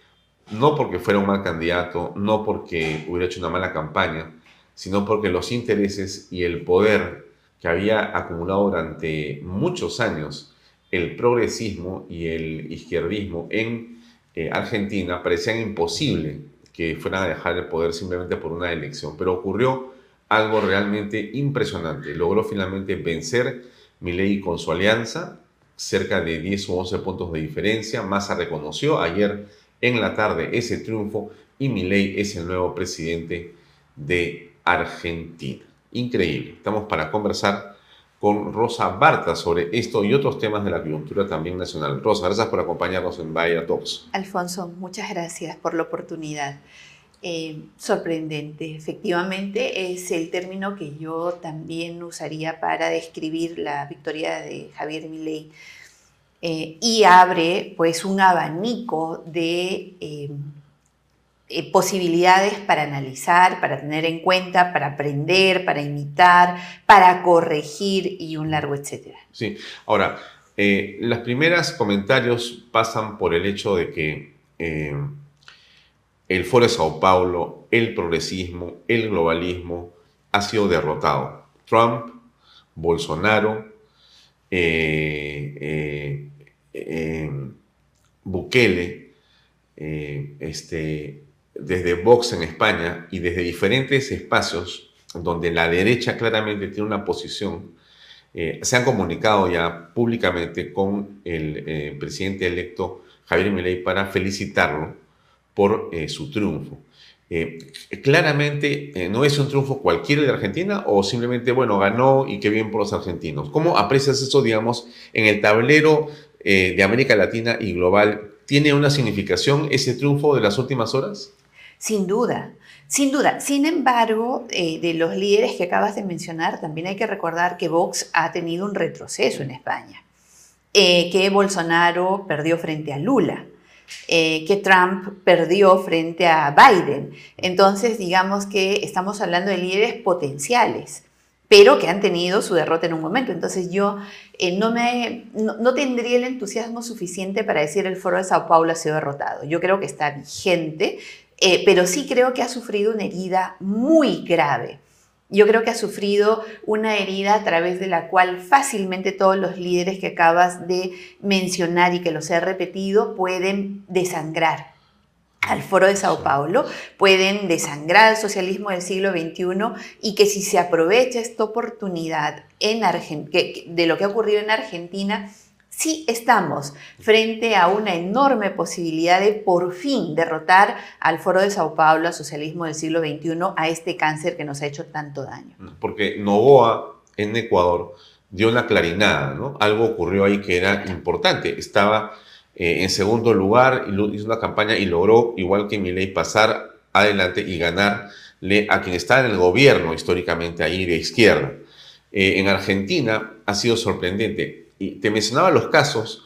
no porque fuera un mal candidato, no porque hubiera hecho una mala campaña, sino porque los intereses y el poder que había acumulado durante muchos años el progresismo y el izquierdismo en eh, Argentina, parecían imposible que fueran a dejar el poder simplemente por una elección. Pero ocurrió algo realmente impresionante. Logró finalmente vencer Milei con su alianza, cerca de 10 o 11 puntos de diferencia. Massa reconoció ayer en la tarde ese triunfo y Milei es el nuevo presidente de Argentina. Increíble. Estamos para conversar con Rosa Barta sobre esto y otros temas de la coyuntura también nacional. Rosa, gracias por acompañarnos en Bahía Talks. Alfonso, muchas gracias por la oportunidad. Eh, sorprendente, efectivamente es el término que yo también usaría para describir la victoria de Javier Milei eh, y abre pues un abanico de eh, eh, posibilidades para analizar, para tener en cuenta, para aprender, para imitar, para corregir y un largo etcétera. Sí, ahora, eh, los primeros comentarios pasan por el hecho de que eh, el Foro de Sao Paulo, el progresismo, el globalismo ha sido derrotado. Trump, Bolsonaro, Bukele, este, desde Vox en España y desde diferentes espacios donde la derecha claramente tiene una posición, eh, se han comunicado ya públicamente con el eh, presidente electo Javier Milei para felicitarlo por eh, su triunfo. claramente no es un triunfo cualquiera de Argentina o simplemente, bueno, ganó y qué bien por los argentinos. ¿Cómo aprecias eso, digamos, en el tablero de América Latina y global? ¿Tiene una significación ese triunfo de las últimas horas? Sin duda, sin duda. Sin embargo, eh, de los líderes que acabas de mencionar, también hay que recordar que Vox ha tenido un retroceso en España, eh, que Bolsonaro perdió frente a Lula. Eh, que Trump perdió frente a Biden. Entonces, digamos que estamos hablando de líderes potenciales, pero que han tenido su derrota en un momento. Entonces, yo no, me, no, tendría el entusiasmo suficiente para decir el foro de Sao Paulo ha sido derrotado. Yo creo que está vigente, eh, pero sí creo que ha sufrido una herida muy grave. Yo creo que ha sufrido una herida a través de la cual fácilmente todos los líderes que acabas de mencionar y que los he repetido pueden desangrar al foro de Sao Paulo, pueden desangrar al socialismo del siglo XXI y que si se aprovecha esta oportunidad en de lo que ha ocurrido en Argentina, sí estamos frente a una enorme posibilidad de por fin derrotar al Foro de Sao Paulo, al socialismo del siglo XXI, a este cáncer que nos ha hecho tanto daño. Porque Novoa en Ecuador dio una clarinada, ¿no? Algo ocurrió ahí que era importante. Estaba eh, en segundo lugar, hizo una campaña y logró, igual que Milei, pasar adelante y ganarle a quien está en el gobierno históricamente ahí de izquierda. Eh, en Argentina ha sido sorprendente y te mencionaba los casos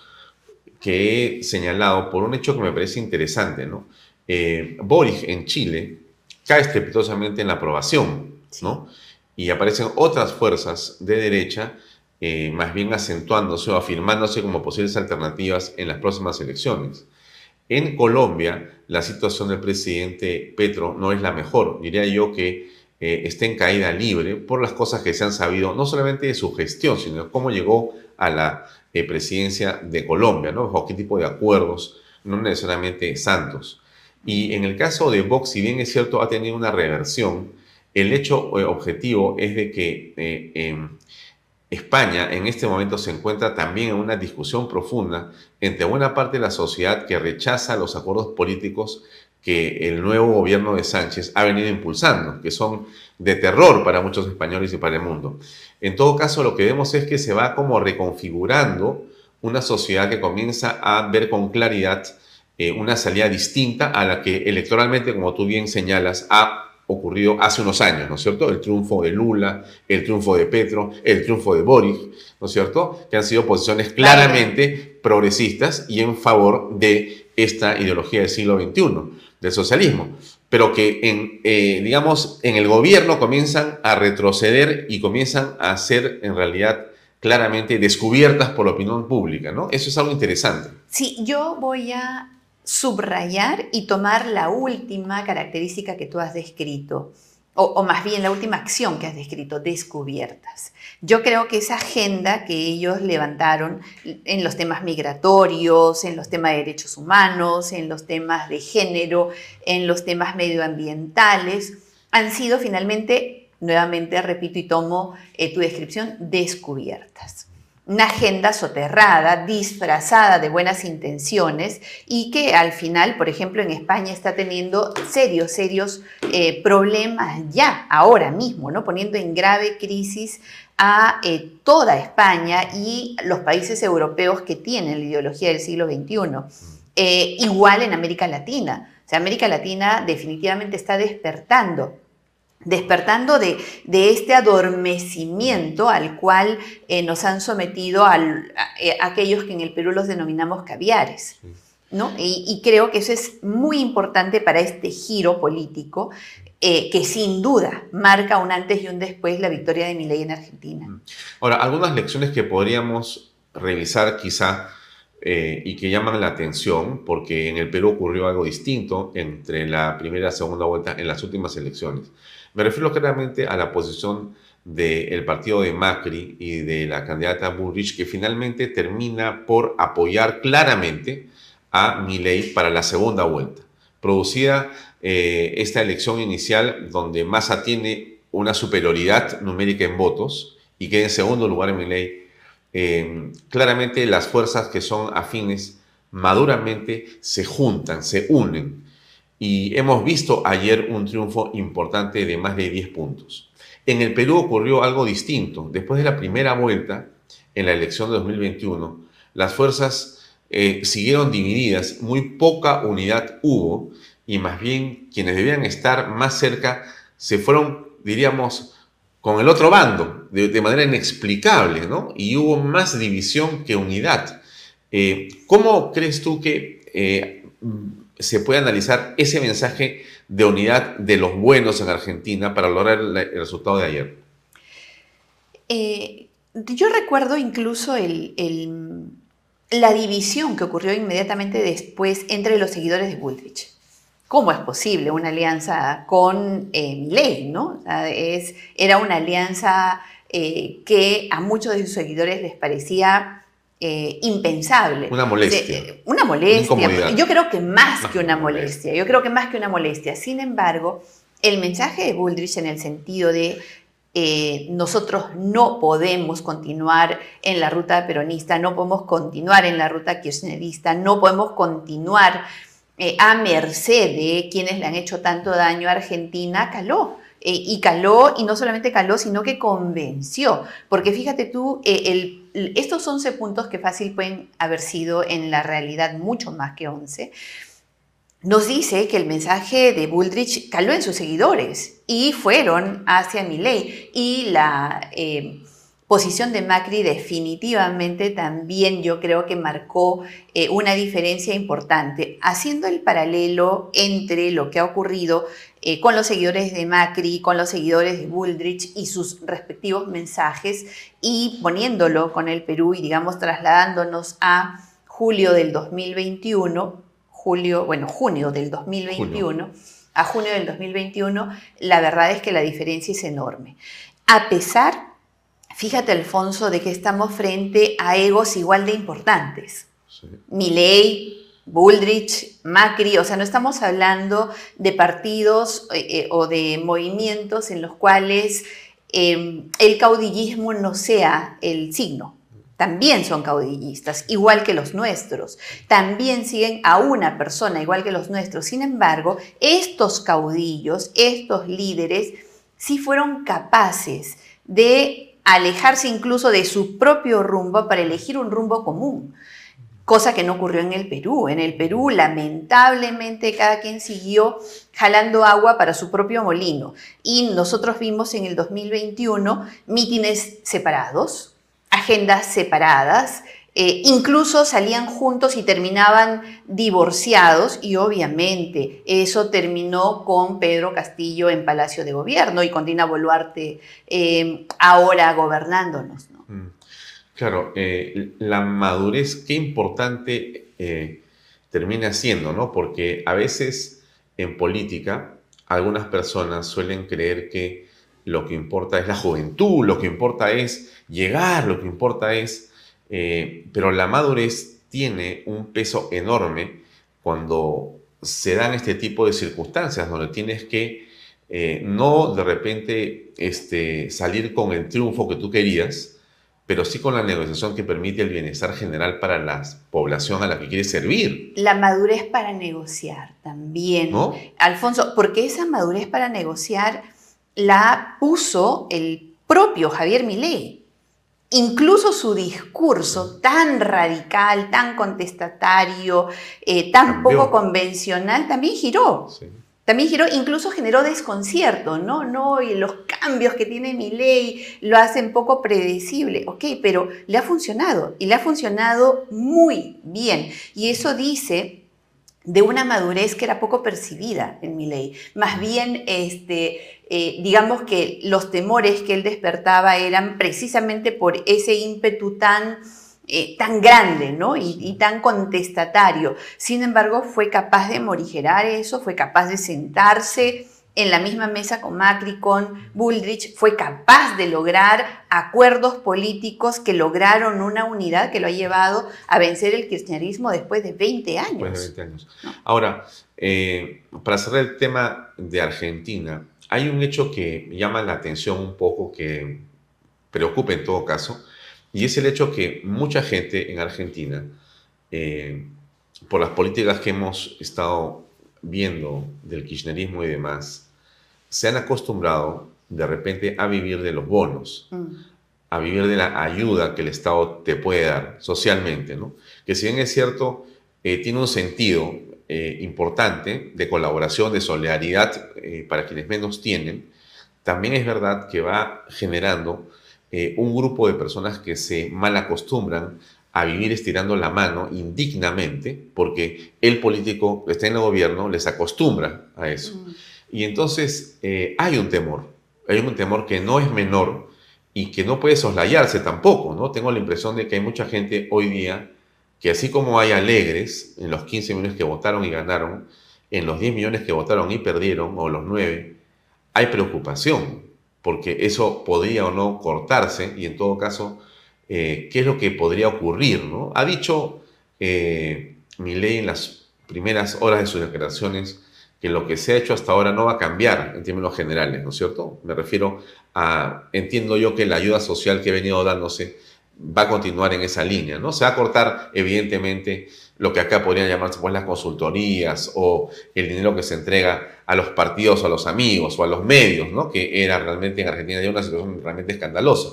que he señalado por un hecho que me parece interesante, ¿no? Eh, Boric en Chile cae estrepitosamente en la aprobación, ¿no? Y aparecen otras fuerzas de derecha eh, más bien acentuándose o afirmándose como posibles alternativas en las próximas elecciones. En Colombia, la situación del presidente Petro no es la mejor. Diría yo que eh, está en caída libre por las cosas que se han sabido, no solamente de su gestión, sino cómo llegó a la eh, presidencia de Colombia, ¿no? Bajo qué tipo de acuerdos, no necesariamente santos. Y en el caso de Vox, si bien es cierto, ha tenido una reversión, el hecho eh, objetivo es de que eh, España en este momento se encuentra también en una discusión profunda entre buena parte de la sociedad que rechaza los acuerdos políticos que el nuevo gobierno de Sánchez ha venido impulsando, que son de terror para muchos españoles y para el mundo. En todo caso, lo que vemos es que se va como reconfigurando una sociedad que comienza a ver con claridad eh, una salida distinta a la que electoralmente, como tú bien señalas, ha ocurrido hace unos años, ¿no es cierto? El triunfo de Lula, el triunfo de Petro, el triunfo de Boric, ¿no es cierto? Que han sido posiciones claramente progresistas y en favor de esta ideología del siglo XXI del socialismo, pero que en, eh, digamos, en el gobierno comienzan a retroceder y comienzan a ser en realidad claramente descubiertas por la opinión pública, ¿no? Eso es algo interesante. Sí, yo voy a subrayar y tomar la última característica que tú has descrito o, más bien la última acción que has descrito, descubiertas. Yo creo que esa agenda que ellos levantaron en los temas migratorios, en los temas de derechos humanos, en los temas de género, en los temas medioambientales, han sido finalmente, nuevamente repito y tomo eh, tu descripción, descubiertas una agenda soterrada, disfrazada de buenas intenciones y que al final, por ejemplo, en España está teniendo serios, serios eh, problemas ya, ahora mismo, ¿no? poniendo en grave crisis a eh, toda España y los países europeos que tienen la ideología del siglo XXI. Eh, igual en América Latina. O sea, América Latina definitivamente está despertando despertando de, este adormecimiento al cual eh, nos han sometido al, eh, aquellos que en el Perú los denominamos caviares. ¿no? Y, creo que eso es muy importante para este giro político eh, que sin duda marca un antes y un después la victoria de ley en Argentina. Mm. Ahora, algunas lecciones que podríamos revisar quizá y que llaman la atención, porque en el Perú ocurrió algo distinto entre la primera y la segunda vuelta en las últimas elecciones. Me refiero claramente a la posición del partido de Macri y de la candidata Bullrich, que finalmente termina por apoyar claramente a Milei para la segunda vuelta. Producida eh, esta elección inicial donde Massa tiene una superioridad numérica en votos y queda en segundo lugar en Milei, eh, claramente las fuerzas que son afines maduramente se juntan, se unen y hemos visto ayer un triunfo importante de más de 10 puntos. En el Perú ocurrió algo distinto. Después de la primera vuelta, en la elección de 2021, las fuerzas eh, siguieron divididas, muy poca unidad hubo y más bien quienes debían estar más cerca se fueron, diríamos, con el otro bando, de, manera inexplicable, ¿no? Y hubo más división que unidad. Eh, ¿Cómo crees tú que eh, se puede analizar ese mensaje de unidad de los buenos en Argentina para lograr el, resultado de ayer? Eh, yo recuerdo incluso la división que ocurrió inmediatamente después entre los seguidores de Bullrich. ¿cómo es posible una alianza con eh? ¿no? era una alianza eh, que a muchos de sus seguidores les parecía eh, impensable. Una molestia. Eh, una molestia. Yo creo que más, que una molestia. Yo creo que más que una molestia. Sin embargo, el mensaje de Bullrich en el sentido de nosotros no podemos continuar en la ruta peronista, no podemos continuar en la ruta kirchnerista, no podemos continuar a merced de quienes le han hecho tanto daño a Argentina, caló. Eh, y caló, y no solamente caló, sino que convenció. Porque fíjate tú, eh, estos 11 puntos que fácil pueden haber sido en la realidad mucho más que 11, nos dice que el mensaje de Bullrich caló en sus seguidores y fueron hacia Milley. Y la eh, posición de Macri definitivamente también yo creo que marcó una diferencia importante, haciendo el paralelo entre lo que ha ocurrido eh, con los seguidores de Macri, con los seguidores de Bullrich y sus respectivos mensajes y poniéndolo con el Perú y digamos trasladándonos a julio del 2021, julio, bueno, junio del 2021, a junio del 2021, la verdad es que la diferencia es enorme. A pesar, fíjate Alfonso, de que estamos frente a egos igual de importantes. Mi ley Bullrich, Macri, o sea, no estamos hablando de partidos eh, eh, o de movimientos en los cuales em, el caudillismo no sea el signo. También son caudillistas, igual que los nuestros. También siguen a una persona, igual que los nuestros. Sin embargo, estos caudillos, estos líderes, sí fueron capaces de alejarse incluso de su propio rumbo para elegir un rumbo común cosa que no ocurrió en el Perú. En el Perú, lamentablemente, cada quien siguió jalando agua para su propio molino. Y nosotros vimos en el 2021 mítines separados, agendas separadas, eh, incluso salían juntos y terminaban divorciados y obviamente eso terminó con Pedro Castillo en Palacio de Gobierno y con Dina Boluarte eh, ahora gobernándonos. Claro, eh, la madurez, qué importante eh, termina siendo, ¿no? Porque a veces en política algunas personas suelen creer que lo que importa es la juventud, lo que importa es llegar, lo que importa es... Eh, pero la madurez tiene un peso enorme cuando se dan este tipo de circunstancias donde tienes que no de repente este, salir con el triunfo que tú querías, pero sí con la negociación que permite el bienestar general para la población a la que quiere servir. La madurez para negociar también. ¿No? Alfonso, porque esa madurez para negociar la puso el propio Javier Milei. Incluso su discurso tan radical, tan contestatario, eh, tan poco convencional, también giró. Sí. También incluso generó desconcierto, ¿no? No, y los cambios que tiene mi ley lo hacen poco predecible. Ok, pero le ha funcionado y le ha funcionado muy bien. Y eso dice de una madurez que era poco percibida en mi ley. Más bien, este, eh, digamos que los temores que él despertaba eran precisamente por ese ímpetu tan eh, tan grande ¿no? Y, tan contestatario. Sin embargo, fue capaz de morigerar eso, fue capaz de sentarse en la misma mesa con Macri, con Bullrich, fue capaz de lograr acuerdos políticos que lograron una unidad que lo ha llevado a vencer el kirchnerismo después de 20 años. años. Ahora, eh, para cerrar el tema de Argentina, hay un hecho que llama la atención un poco, que preocupa en todo caso, y es el hecho que mucha gente en Argentina, eh, por las políticas que hemos estado viendo del kirchnerismo y demás, se han acostumbrado de repente a vivir de los bonos, mm. a vivir de la ayuda que el Estado te puede dar socialmente, ¿no? Que si bien es cierto, eh, tiene un sentido eh, importante de colaboración, de solidaridad para quienes menos tienen, también es verdad que va generando eh, un grupo de personas que se mal acostumbran a vivir estirando la mano indignamente, porque el político que está en el gobierno les acostumbra a eso. Mm. Y entonces eh, hay un temor, hay un temor que no es menor y que no puede soslayarse tampoco, ¿no? Tengo la impresión de que hay mucha gente hoy día que así como hay alegres en los 15 millones que votaron y ganaron, en los 10 millones que votaron y perdieron, o los 9, hay preocupación, porque eso podría o no cortarse, y en todo caso, eh, ¿qué es lo que podría ocurrir? ¿no? Ha dicho eh, en las primeras horas de sus declaraciones que lo que se ha hecho hasta ahora no va a cambiar en términos generales, ¿no es cierto? Me refiero a, entiendo yo que la ayuda social que ha venido dándose va a continuar en esa línea, ¿no? Se va a cortar, evidentemente, lo que acá podrían llamarse pues las consultorías o el dinero que se entrega a los partidos o a los amigos o a los medios, ¿no? Que era realmente en Argentina ya una situación realmente escandalosa.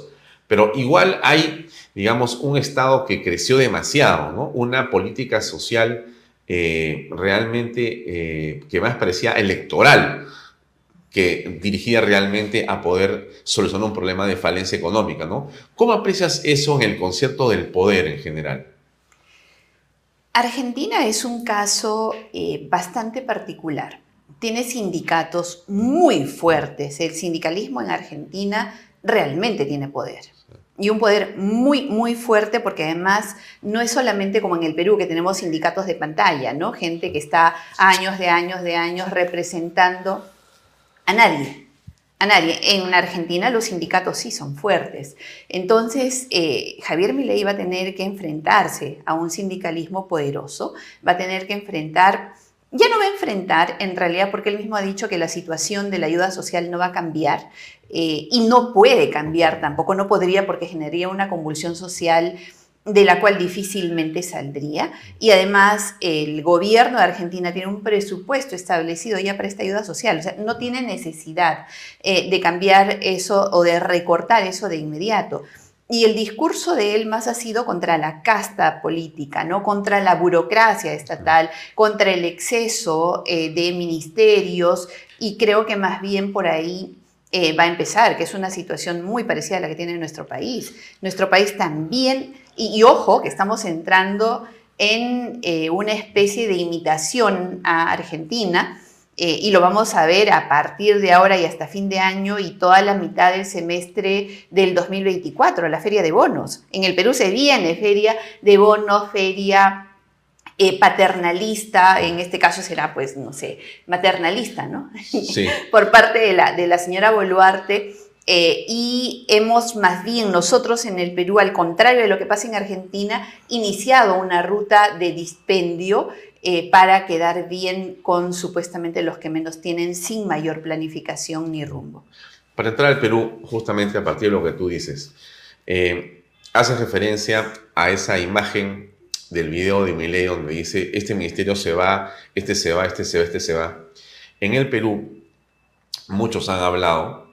Pero igual hay, digamos, un Estado que creció demasiado, ¿no? Una política social eh, realmente eh, que más parecía electoral que dirigía realmente a poder solucionar un problema de falencia económica, ¿no? ¿Cómo aprecias eso en el concepto del poder en general? Argentina es un caso eh, bastante particular. Tiene sindicatos muy fuertes. El sindicalismo en Argentina realmente tiene poder. Y un poder muy, muy fuerte porque además no es solamente como en el Perú que tenemos sindicatos de pantalla, ¿no? Gente que está años de años de años representando a nadie. A nadie. En Argentina los sindicatos sí son fuertes. Entonces, eh, Javier Milei va a tener que enfrentarse a un sindicalismo poderoso, va a tener que enfrentar, ya no va a enfrentar en realidad porque él mismo ha dicho que la situación de la ayuda social no va a cambiar eh, y no puede cambiar tampoco, no podría porque generaría una convulsión social de la cual difícilmente saldría. Y además el gobierno de Argentina tiene un presupuesto establecido ya para esta ayuda social, o sea, no tiene necesidad eh, de cambiar eso o de recortar eso de inmediato. Y el discurso de él más ha sido contra la casta política, ¿no? contra la burocracia estatal, contra el exceso eh, de ministerios, y creo que más bien por ahí eh, va a empezar, que es una situación muy parecida a la que tiene nuestro país. Nuestro país también y, ojo, que estamos entrando en eh, una especie de imitación a Argentina, eh, y lo vamos a ver a partir de ahora y hasta fin de año y toda la mitad del semestre del 2024, la feria de bonos. En el Perú se viene feria de bonos, feria eh, paternalista, en este caso será, pues, no sé, maternalista, ¿no? Sí. Por parte de la, de la señora Boluarte eh, y hemos más bien nosotros en el Perú, al contrario de lo que pasa en Argentina, iniciado una ruta de dispendio eh, para quedar bien con supuestamente los que menos tienen sin mayor planificación ni rumbo. Para entrar al Perú, justamente a partir de lo que tú dices, eh, haces referencia a esa imagen del video de Milei donde dice, este ministerio se va, este se va, este se va, este se va. En el Perú, muchos han hablado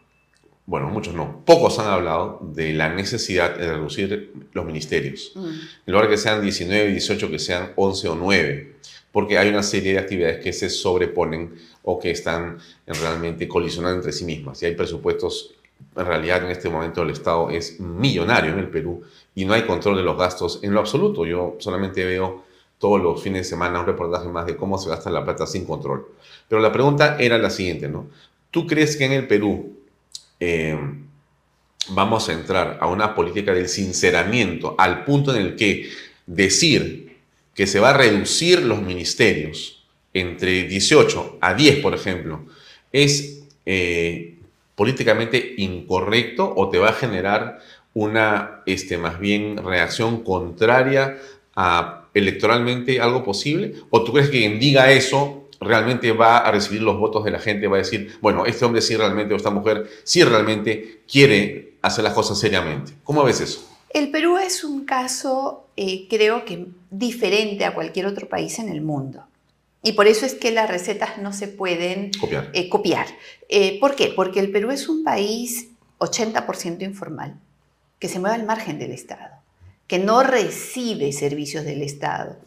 bueno, muchos no, pocos han hablado de la necesidad de reducir los ministerios. Mm. En lugar de que sean 19, 18, que sean 11 o 9, porque hay una serie de actividades que se sobreponen o que están realmente colisionando entre sí mismas. Y hay presupuestos, en realidad en este momento el Estado es millonario en el Perú y no hay control de los gastos en lo absoluto. Yo solamente veo todos los fines de semana un reportaje más de cómo se gasta la plata sin control. Pero la pregunta era la siguiente, ¿no? ¿Tú crees que en el Perú eh, vamos a entrar a una política del sinceramiento al punto en el que decir que se va a reducir los ministerios entre 18 a 10, por ejemplo, es eh, políticamente incorrecto o te va a generar una, este, más bien, reacción contraria a electoralmente algo posible? ¿O tú crees que quien diga eso realmente va a recibir los votos de la gente, va a decir, bueno, este hombre sí realmente o esta mujer sí realmente quiere hacer las cosas seriamente. ¿Cómo ves eso? El Perú es un caso, eh, creo que diferente a cualquier otro país en el mundo. Y por eso es que las recetas no se pueden copiar. Eh, copiar. Eh, ¿Por qué? Porque el Perú es un país 80% informal, que se mueve al margen del Estado, que no recibe servicios del Estado,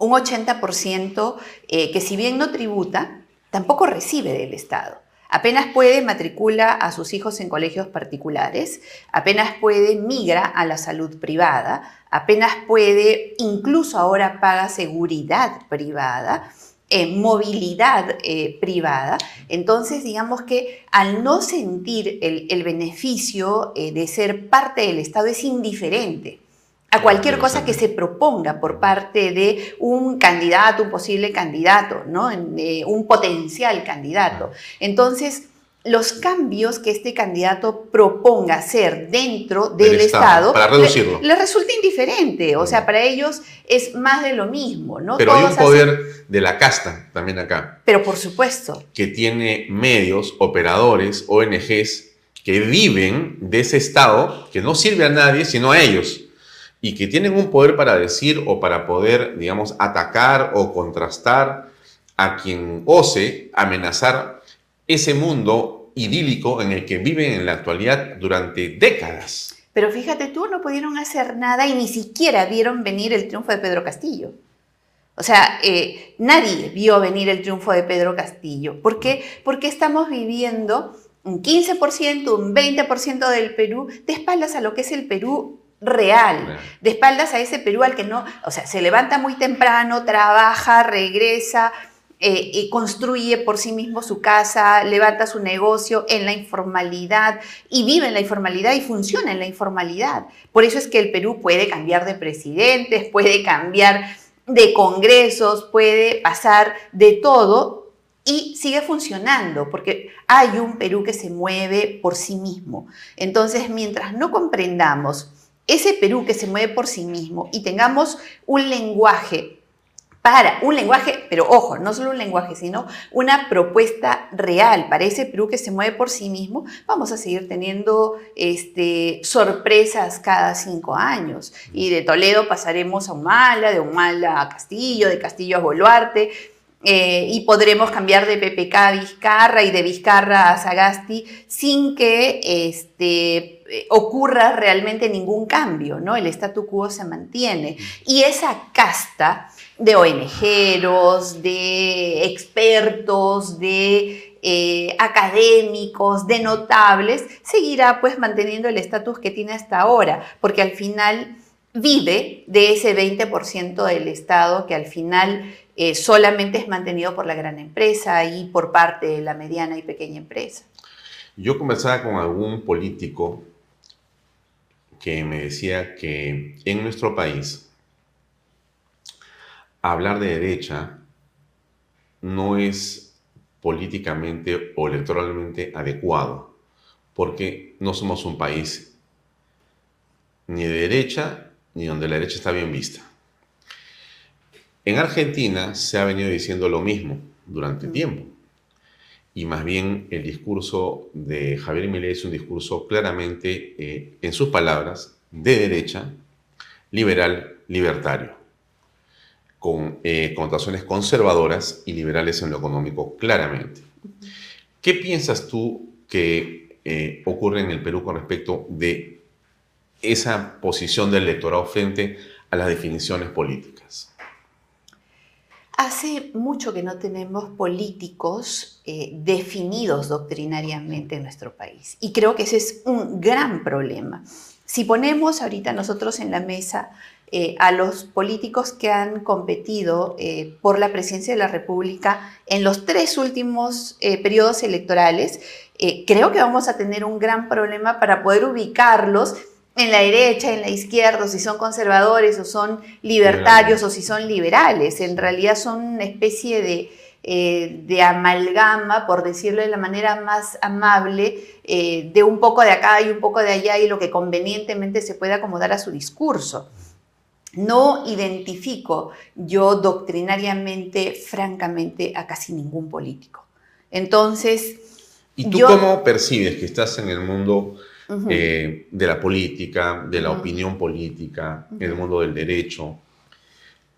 un 80% eh, que si bien no tributa, tampoco recibe del Estado. Apenas puede, matricula a sus hijos en colegios particulares, apenas puede, migra a la salud privada, apenas puede, incluso ahora paga seguridad privada, eh, movilidad eh, privada. Entonces, digamos que al no sentir el, el beneficio de ser parte del Estado es indiferente a cualquier cosa que se proponga por parte de un candidato, un posible candidato, ¿no? Eh, un potencial candidato. Entonces, los cambios que este candidato proponga hacer dentro del, Estado, para reducirlo. Le, resulta indiferente, o sea, para ellos es más de lo mismo, ¿no? Pero hay un poder de la casta también acá. Pero por supuesto. Que tiene medios, operadores, ONGs que viven de ese Estado que no sirve a nadie sino a ellos y que tienen un poder para decir o para poder, digamos, atacar o contrastar a quien ose amenazar ese mundo idílico en el que viven en la actualidad durante décadas. Pero fíjate tú, no pudieron hacer nada y ni siquiera vieron venir el triunfo de Pedro Castillo. O sea, eh, nadie vio venir el triunfo de Pedro Castillo. ¿Por qué? Porque estamos viviendo un 15%, un 20% del Perú de espaldas a lo que es el Perú real, de espaldas a ese Perú al que no, o sea, se levanta muy temprano, trabaja, regresa, eh, y construye por sí mismo su casa, levanta su negocio en la informalidad y vive en la informalidad y funciona en la informalidad. Por eso es que el Perú puede cambiar de presidentes, puede cambiar de congresos, puede pasar de todo y sigue funcionando porque hay un Perú que se mueve por sí mismo. Entonces, mientras no comprendamos ese Perú que se mueve por sí mismo y tengamos un lenguaje para un lenguaje, pero ojo, no solo un lenguaje, sino una propuesta real para ese Perú que se mueve por sí mismo, vamos a seguir teniendo este, sorpresas cada cinco años. Y de Toledo pasaremos a Humala, de Humala a Castillo, de Castillo a Boluarte, eh, y podremos cambiar de PPK a Vizcarra y de Vizcarra a Sagasti sin que este, ocurra realmente ningún cambio, ¿no? El statu quo se mantiene. Y esa casta de ONGeros, de expertos, de eh, académicos, de notables, seguirá pues manteniendo el estatus que tiene hasta ahora, porque al final vive de ese 20% del Estado que al final eh, solamente es mantenido por la gran empresa y por parte de la mediana y pequeña empresa. Yo conversaba con algún político que me decía que en nuestro país hablar de derecha no es políticamente o electoralmente adecuado, porque no somos un país ni de derecha ni donde la derecha está bien vista. En Argentina se ha venido diciendo lo mismo durante mm. tiempo. Y más bien el discurso de Javier Milei es un discurso claramente, eh, en sus palabras, de derecha, liberal, libertario con eh, connotaciones conservadoras y liberales en lo económico, claramente. ¿Qué piensas tú que eh, ocurre en el Perú con respecto de esa posición del electorado frente a las definiciones políticas? Hace mucho que no tenemos políticos eh, definidos doctrinariamente en nuestro país y creo que ese es un gran problema. Si ponemos ahorita nosotros en la mesa eh, a los políticos que han competido eh, por la presidencia de la República en los tres últimos periodos electorales, creo que vamos a tener un gran problema para poder ubicarlos en la derecha, en la izquierda, si son conservadores o son libertarios o si son liberales. En realidad son una especie de, de amalgama, por decirlo de la manera más amable, de un poco de acá y un poco de allá y lo que convenientemente se puede acomodar a su discurso no identifico yo doctrinariamente, francamente, a casi ningún político. Entonces... ¿Y tú cómo percibes que estás en el mundo eh, de la política, de la opinión política, el mundo del derecho,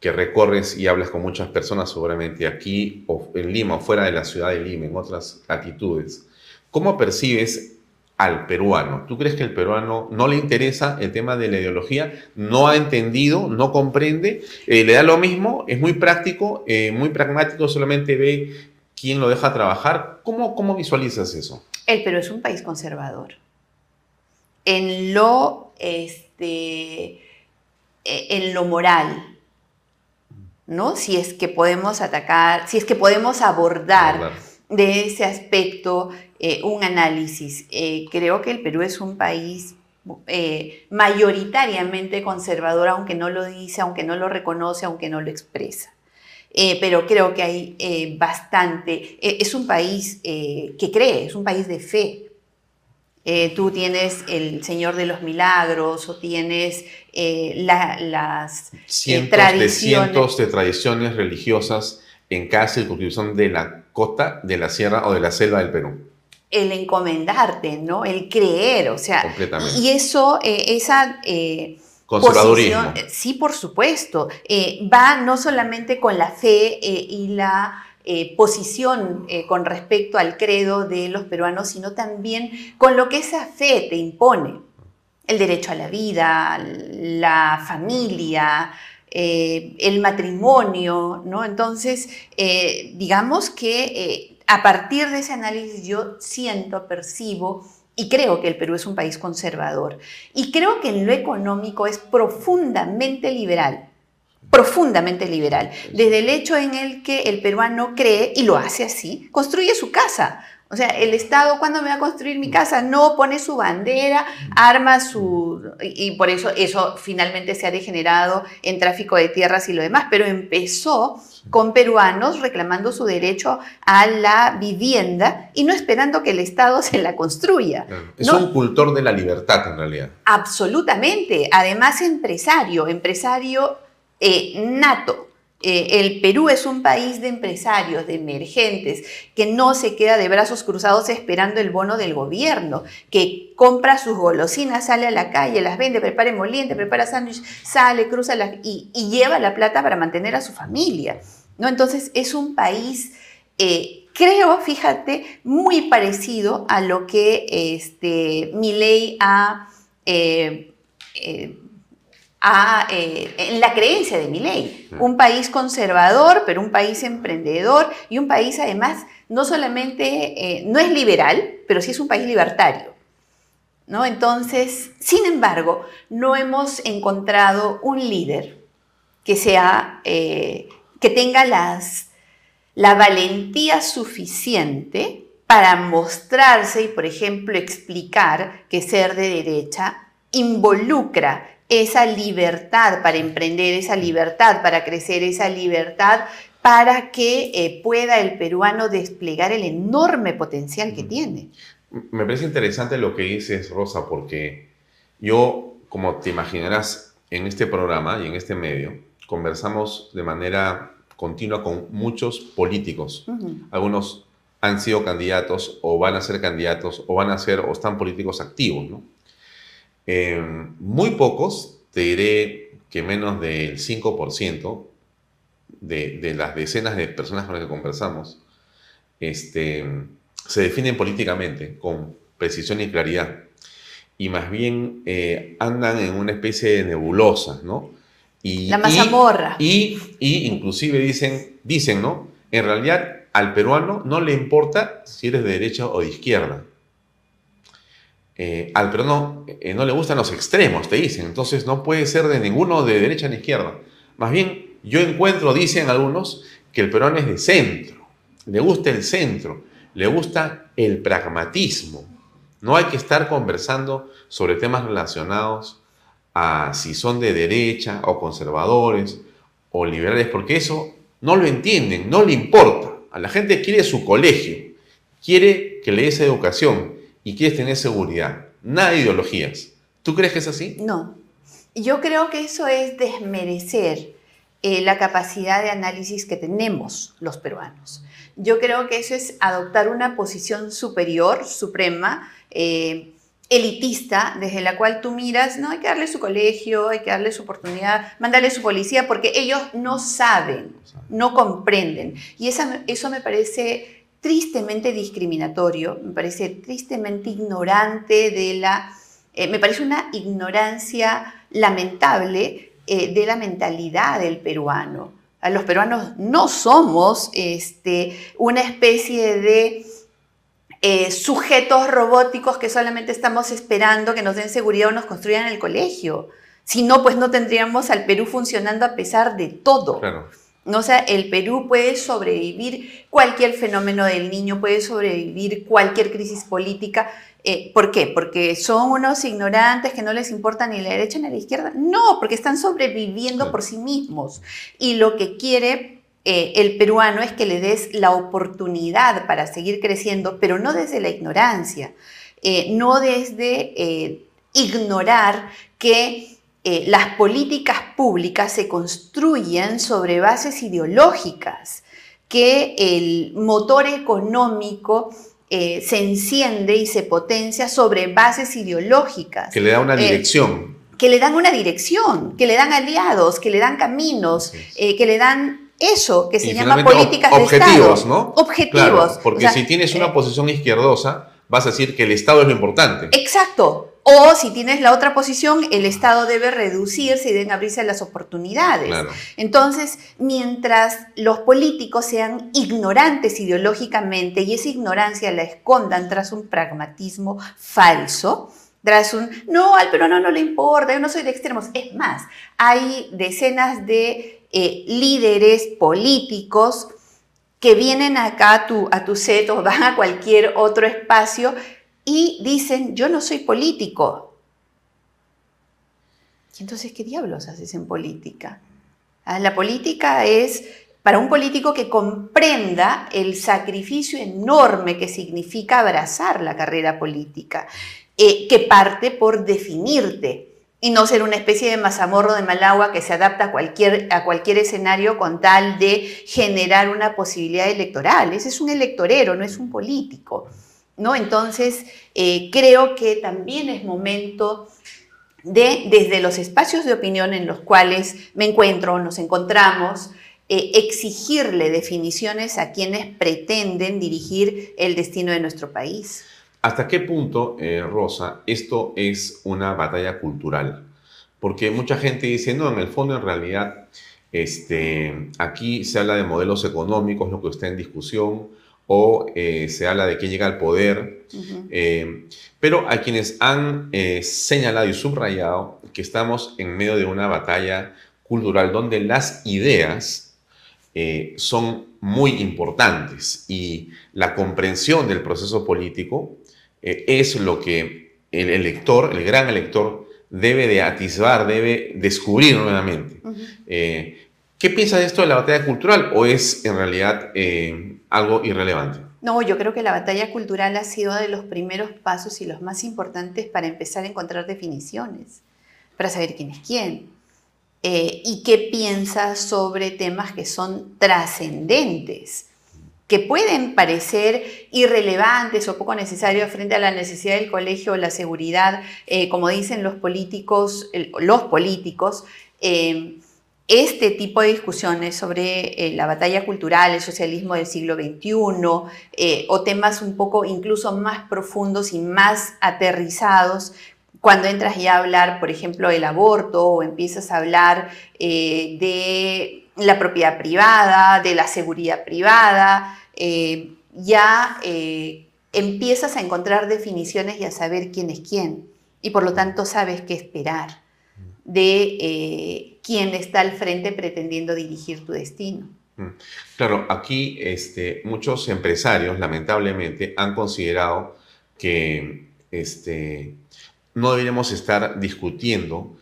que recorres y hablas con muchas personas seguramente aquí o en Lima o fuera de la ciudad de Lima, en otras actitudes? ¿Cómo percibes al peruano? ¿Tú crees que el peruano no le interesa el tema de la ideología? ¿No ha entendido? ¿No comprende? Eh, ¿Le da lo mismo? ¿Es muy práctico? Eh, ¿Muy pragmático? ¿Solamente ve quién lo deja trabajar? ¿Cómo, ¿Cómo visualizas eso? El Perú es un país conservador. En lo, este, e, en lo moral, ¿no? Si es que podemos atacar, si es que podemos abordar de ese aspecto eh, un análisis. Eh, creo que el Perú es un país eh, mayoritariamente conservador, aunque no lo dice, aunque no lo reconoce, aunque no lo expresa. Pero creo que hay bastante, es un país que cree, es un país de fe. Tú tienes el Señor de los Milagros o tienes las cientos de cientos de tradiciones religiosas en cada circunscripción de la costa, de la sierra o de la selva del Perú el encomendarte, ¿no? El creer, o sea, y eso, eh, esa eh, conservadurismo. sí, por supuesto, eh, va no solamente con la fe y la posición con respecto al credo de los peruanos, sino también con lo que esa fe te impone, el derecho a la vida, la familia, el matrimonio, ¿no? Entonces, digamos que a partir de ese análisis yo siento, percibo y creo que el Perú es un país conservador. Y creo que en lo económico es profundamente liberal. Profundamente liberal. Desde el hecho en el que el peruano cree, y lo hace así, construye su casa. O sea, el Estado, ¿cuándo me va a construir mi casa? No pone su bandera, arma su... Y por eso eso finalmente se ha degenerado en tráfico de tierras y lo demás, pero empezó con peruanos reclamando su derecho a la vivienda y no esperando que el Estado se la construya. Es un cultor de la libertad en realidad. Absolutamente. Además, empresario, empresario eh, nato. Eh, el Perú es un país de empresarios, de emergentes, que no se queda de brazos cruzados esperando el bono del gobierno, que compra sus golosinas, sale a la calle, las vende, prepara emoliente, prepara sándwich, sale, cruza y, lleva la plata para mantener a su familia. ¿no? Entonces es un país, eh, creo, fíjate, muy parecido a lo que este, ley ha... eh, en la creencia de mi ley. Un país conservador, pero un país emprendedor y un país además no solamente, eh, no es liberal, pero sí es un país libertario. ¿no? Entonces, sin embargo, no hemos encontrado un líder que, sea, eh, que tenga las, la valentía suficiente para mostrarse y, por ejemplo, explicar que ser de derecha involucra esa libertad para emprender, esa libertad para crecer, esa libertad para que eh, pueda el peruano desplegar el enorme potencial que tiene. Me parece interesante lo que dices, Rosa, porque yo, como te imaginarás, en este programa y en este medio, conversamos de manera continua con muchos políticos. Algunos han sido candidatos o van a ser candidatos o van a ser o están políticos activos, ¿no? Em, muy pocos, te diré que menos del 5% de, de, las decenas de personas con las que conversamos, este, se definen políticamente con precisión y claridad. Y más bien eh, andan en una especie de nebulosa, ¿no? Y, La mazamorra. Y, y, inclusive dicen, dicen, ¿no? En realidad al peruano no le importa si eres de derecha o de izquierda. Eh, al peruano eh, no le gustan los extremos, te dicen. Entonces no puede ser de ninguno de derecha ni izquierda. Más bien, yo encuentro, dicen algunos, que el peruano es de centro. Le gusta el centro, le gusta el pragmatismo. No hay que estar conversando sobre temas relacionados a si son de derecha o conservadores o liberales, porque eso no lo entienden, no le importa. A la gente quiere su colegio, quiere que le des educación, y quieres tener seguridad. Nada de ideologías. ¿Tú crees que es así? No. Yo creo que eso es desmerecer eh, la capacidad de análisis que tenemos los peruanos. Yo creo que eso es adoptar una posición superior, suprema, eh, elitista, desde la cual tú miras, no, hay que darle su colegio, hay que darle su oportunidad, mandarle su policía, porque ellos no saben, no comprenden. Y esa, eso me parece tristemente discriminatorio, me parece tristemente ignorante de la, eh, me parece una ignorancia lamentable eh, de la mentalidad del peruano. Los peruanos no somos este, una especie de eh, sujetos robóticos que solamente estamos esperando que nos den seguridad o nos construyan el colegio. Si no, pues no tendríamos al Perú funcionando a pesar de todo. ¿No? O sea, el Perú puede sobrevivir cualquier fenómeno del niño, puede sobrevivir cualquier crisis política. Eh, ¿Por qué? ¿Porque son unos ignorantes que no les importa ni la derecha ni la izquierda? No, porque están sobreviviendo por sí mismos. Y lo que quiere eh, el peruano es que le des la oportunidad para seguir creciendo, pero no desde la ignorancia, eh, no desde ignorar que las políticas públicas se construyen sobre bases ideológicas, que el motor económico eh, se enciende y se potencia sobre bases ideológicas. Que le da una eh, dirección. que le dan una dirección, que le dan aliados, que le dan caminos, que le dan eso que se llama políticas de objetivos, ¿no? Objetivos. porque si tienes una posición izquierdosa, vas a decir que el Estado es lo importante. Exacto. O si tienes la otra posición, el Estado debe reducirse y deben abrirse las oportunidades. Entonces, mientras los políticos sean ignorantes ideológicamente y esa ignorancia la escondan tras un pragmatismo falso, tras un, no, al peruano no le importa, yo no soy de extremos. Es más, hay decenas de eh, líderes políticos que vienen acá a tu, a tu set o van a cualquier otro espacio y dicen, yo no soy político. ¿Y entonces qué diablos haces en política? Ah, la política es para un político que comprenda el sacrificio enorme que significa abrazar la carrera política, eh, que parte por definirte y no ser una especie de mazamorro de Malagua que se adapta a cualquier, a cualquier escenario con tal de generar una posibilidad electoral. Ese es un electorero, no es un político. ¿No? Entonces, eh, creo que también es momento de, desde los espacios de opinión en los cuales me encuentro, nos encontramos, eh, exigirle definiciones a quienes pretenden dirigir el destino de nuestro país. ¿Hasta qué punto, eh, Rosa, esto es una batalla cultural? Porque mucha gente dice, no, en el fondo, en realidad, este, aquí se habla de modelos económicos, lo que está en discusión, o eh, se habla de quién llega al poder. Eh, pero a quienes han eh, señalado y subrayado que estamos en medio de una batalla cultural donde las ideas son muy importantes y la comprensión del proceso político es lo que el elector, el gran elector, debe de atisbar, debe descubrir nuevamente. ¿Qué piensa de esto de la batalla cultural o es en realidad eh, algo irrelevante? No, yo creo que la batalla cultural ha sido de los primeros pasos y los más importantes para empezar a encontrar definiciones, para saber quién es quién eh, y qué piensa sobre temas que son trascendentes que pueden parecer irrelevantes o poco necesarios frente a la necesidad del colegio la seguridad, eh, como dicen los políticos, los políticos, este tipo de discusiones sobre eh, la batalla cultural, el socialismo del siglo XXI, eh, o temas un poco incluso más profundos y más aterrizados, cuando entras ya a hablar, por ejemplo, del aborto o empiezas a hablar eh, de la propiedad privada, de la seguridad privada, ya empiezas a encontrar definiciones y a saber quién es quién, y por lo tanto sabes qué esperar de quién está al frente pretendiendo dirigir tu destino. Mm. Claro, aquí este, muchos empresarios lamentablemente han considerado que este, no deberíamos estar discutiendo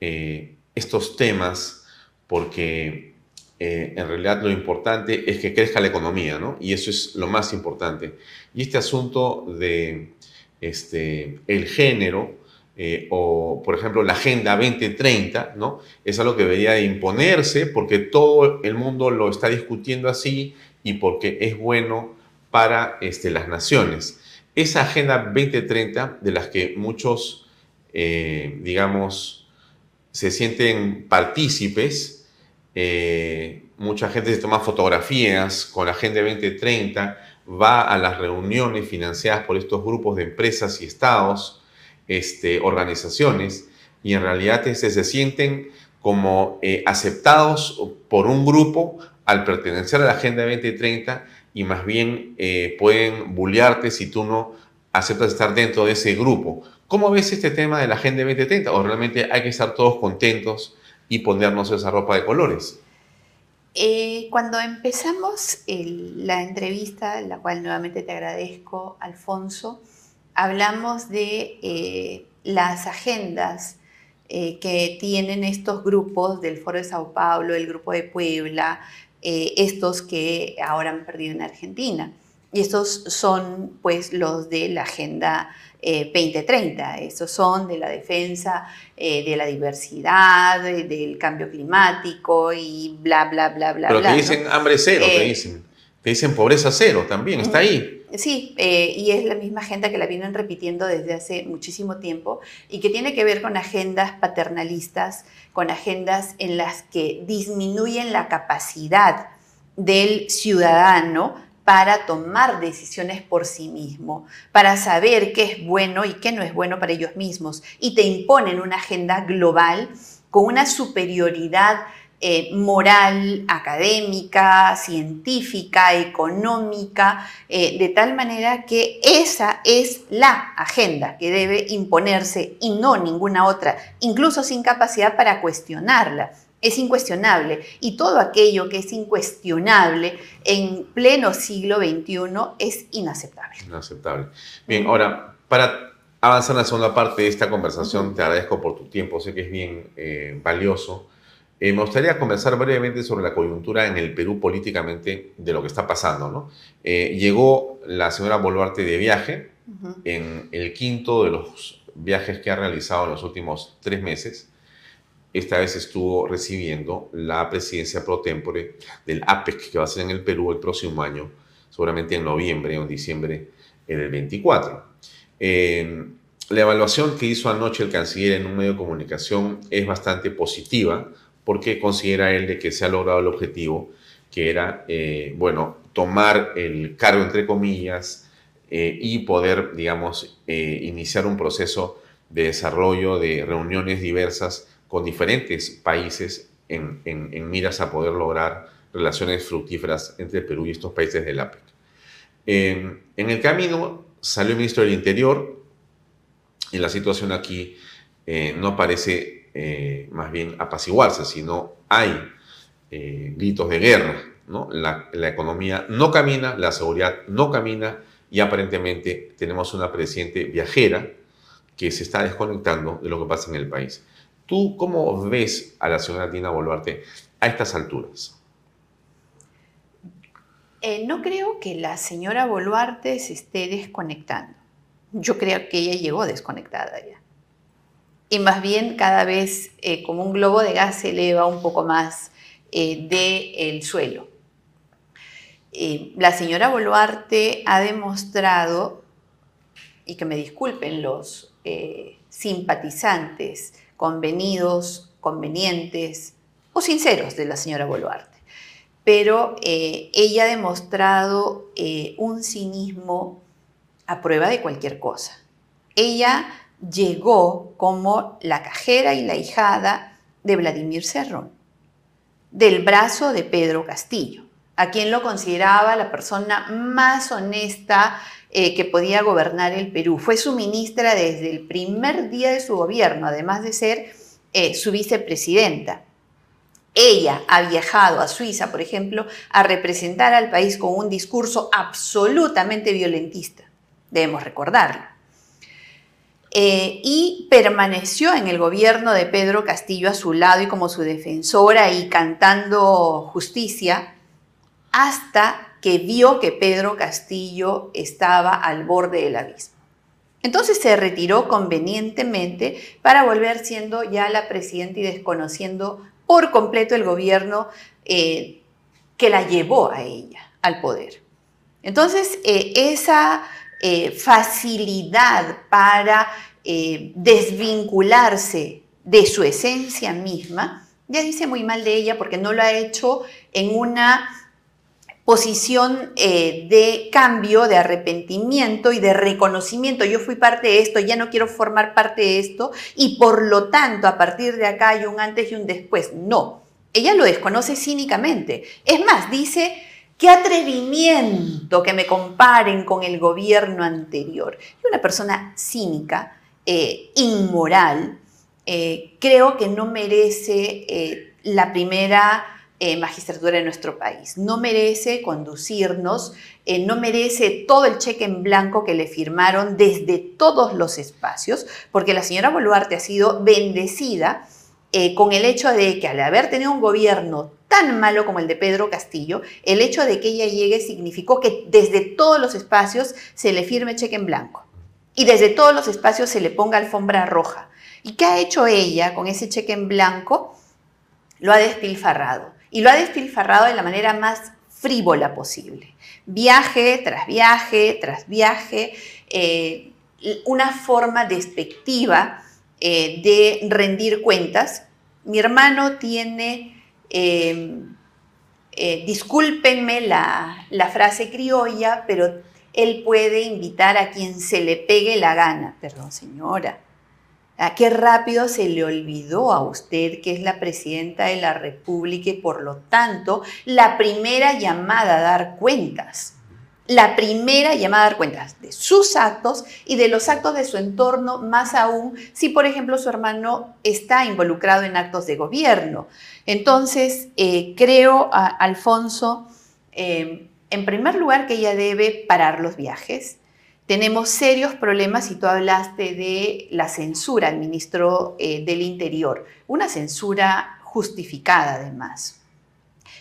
eh, estos temas porque eh, en realidad lo importante es que crezca la economía, ¿no? Y eso es lo más importante. Y este asunto de este, el género, eh, o, por ejemplo, la Agenda 2030, ¿no? Es algo que debería de imponerse porque todo el mundo lo está discutiendo así y porque es bueno para este, las naciones. Esa Agenda 2030, de las que muchos, eh, digamos, se sienten partícipes, eh, mucha gente se toma fotografías con la Agenda 2030, va a las reuniones financiadas por estos grupos de empresas y estados, este, organizaciones y en realidad este, se sienten como eh, aceptados por un grupo al pertenecer a la Agenda 2030 y más bien eh, pueden bullearte si tú no aceptas estar dentro de ese grupo. ¿Cómo ves este tema de la Agenda 2030? ¿O realmente hay que estar todos contentos y ponernos esa ropa de colores? Eh, cuando empezamos la entrevista, la cual nuevamente te agradezco, Alfonso, hablamos de eh, las agendas eh, que tienen estos grupos del Foro de Sao Paulo, el Grupo de Puebla, estos que ahora han perdido en Argentina. Y estos son pues los de la Agenda 2030. Eh, Estos son de la defensa eh, de la diversidad, del cambio climático y bla, bla, bla, bla. Pero te dicen hambre cero, te eh, dicen. Te dicen pobreza cero también, está ahí. Sí, y es la misma agenda que la vienen repitiendo desde hace muchísimo tiempo y que tiene que ver con agendas paternalistas, con agendas en las que disminuyen la capacidad del ciudadano para tomar decisiones por sí mismo, para saber qué es bueno y qué no es bueno para ellos mismos. Y te imponen una agenda global con una superioridad eh, moral, académica, científica, económica, eh, de tal manera que esa es la agenda que debe imponerse y no ninguna otra, incluso sin capacidad para cuestionarla es incuestionable y todo aquello que es incuestionable en pleno siglo XXI es inaceptable. Inaceptable. Bien, ahora, para avanzar en la segunda parte de esta conversación, te agradezco por tu tiempo, sé que es bien eh, valioso. Eh, me gustaría conversar brevemente sobre la coyuntura en el Perú políticamente de lo que está pasando. ¿no? Eh, llegó la señora Boluarte de viaje en el quinto de los viajes que ha realizado en los últimos tres meses esta vez estuvo recibiendo la presidencia pro tempore del APEC, que va a ser en el Perú el próximo año, seguramente en noviembre o en diciembre del 24. Em, la evaluación que hizo anoche el canciller en un medio de comunicación es bastante positiva porque considera él de que se ha logrado el objetivo que era, eh, bueno, tomar el cargo entre comillas eh, y poder, digamos, eh, iniciar un proceso de desarrollo de reuniones diversas con diferentes países en, miras a poder lograr relaciones fructíferas entre Perú y estos países del APEC. en el camino salió el ministro del Interior y la situación aquí no parece eh, más bien apaciguarse, sino hay eh, gritos de guerra. ¿no? La, economía no camina, la seguridad no camina y aparentemente tenemos una presidente viajera que se está desconectando de lo que pasa en el país. ¿Tú cómo ves a la señora Dina Boluarte a estas alturas? Eh, no creo que la señora Boluarte se esté desconectando. Yo creo que ella llegó desconectada ya. Y más bien cada vez eh, como un globo de gas se eleva un poco más eh, del suelo. la señora Boluarte ha demostrado, y que me disculpen los simpatizantes, convenidos, convenientes o sinceros de la señora Boluarte. Pero eh, ella ha demostrado eh, un cinismo a prueba de cualquier cosa. Ella llegó como la cajera y la hijada de Vladimir Serrón, del brazo de Pedro Castillo, a quien lo consideraba la persona más honesta eh, que podía gobernar el Perú. Fue su ministra desde el primer día de su gobierno, además de ser eh, su vicepresidenta. Ella ha viajado a Suiza, por ejemplo, a representar al país con un discurso absolutamente violentista. Debemos recordarlo. Eh, y permaneció en el gobierno de Pedro Castillo a su lado y como su defensora y cantando justicia hasta que vio que Pedro Castillo estaba al borde del abismo. Entonces se retiró convenientemente para volver siendo ya la presidenta y desconociendo por completo el gobierno eh, que la llevó a ella al poder. Entonces, eh, esa eh, facilidad para desvincularse de su esencia misma, ya dice muy mal de ella porque no lo ha hecho en una posición eh, de cambio, de arrepentimiento y de reconocimiento. Yo fui parte de esto, ya no quiero formar parte de esto y por lo tanto a partir de acá hay un antes y un después. No, ella lo desconoce cínicamente. Es más, dice, qué atrevimiento que me comparen con el gobierno anterior. Y una persona cínica, eh, inmoral, eh, creo que no merece la primera eh, magistratura en nuestro país. No merece conducirnos, eh, no merece todo el cheque en blanco que le firmaron desde todos los espacios, porque la señora Boluarte ha sido bendecida eh, con el hecho de que al haber tenido un gobierno tan malo como el de Pedro Castillo, el hecho de que ella llegue significó que desde todos los espacios se le firme cheque en blanco y desde todos los espacios se le ponga alfombra roja. ¿Y qué ha hecho ella con ese cheque en blanco? Lo ha despilfarrado y lo ha despilfarrado de la manera más frívola posible. Viaje tras viaje, tras viaje, eh, una forma despectiva eh, de rendir cuentas. Mi hermano tiene, em, eh, discúlpenme la, la frase criolla, pero él puede invitar a quien se le pegue la gana. Perdón, señora. ¿A qué rápido se le olvidó a usted que es la presidenta de la República y por lo tanto la primera llamada a dar cuentas? La primera llamada a dar cuentas de sus actos y de los actos de su entorno, más aún si, por ejemplo, su hermano está involucrado en actos de gobierno. Entonces, eh, creo, Alfonso, eh, en primer lugar, que ella debe parar los viajes tenemos serios problemas y tú hablaste de la censura al ministro eh, del Interior, una censura justificada además.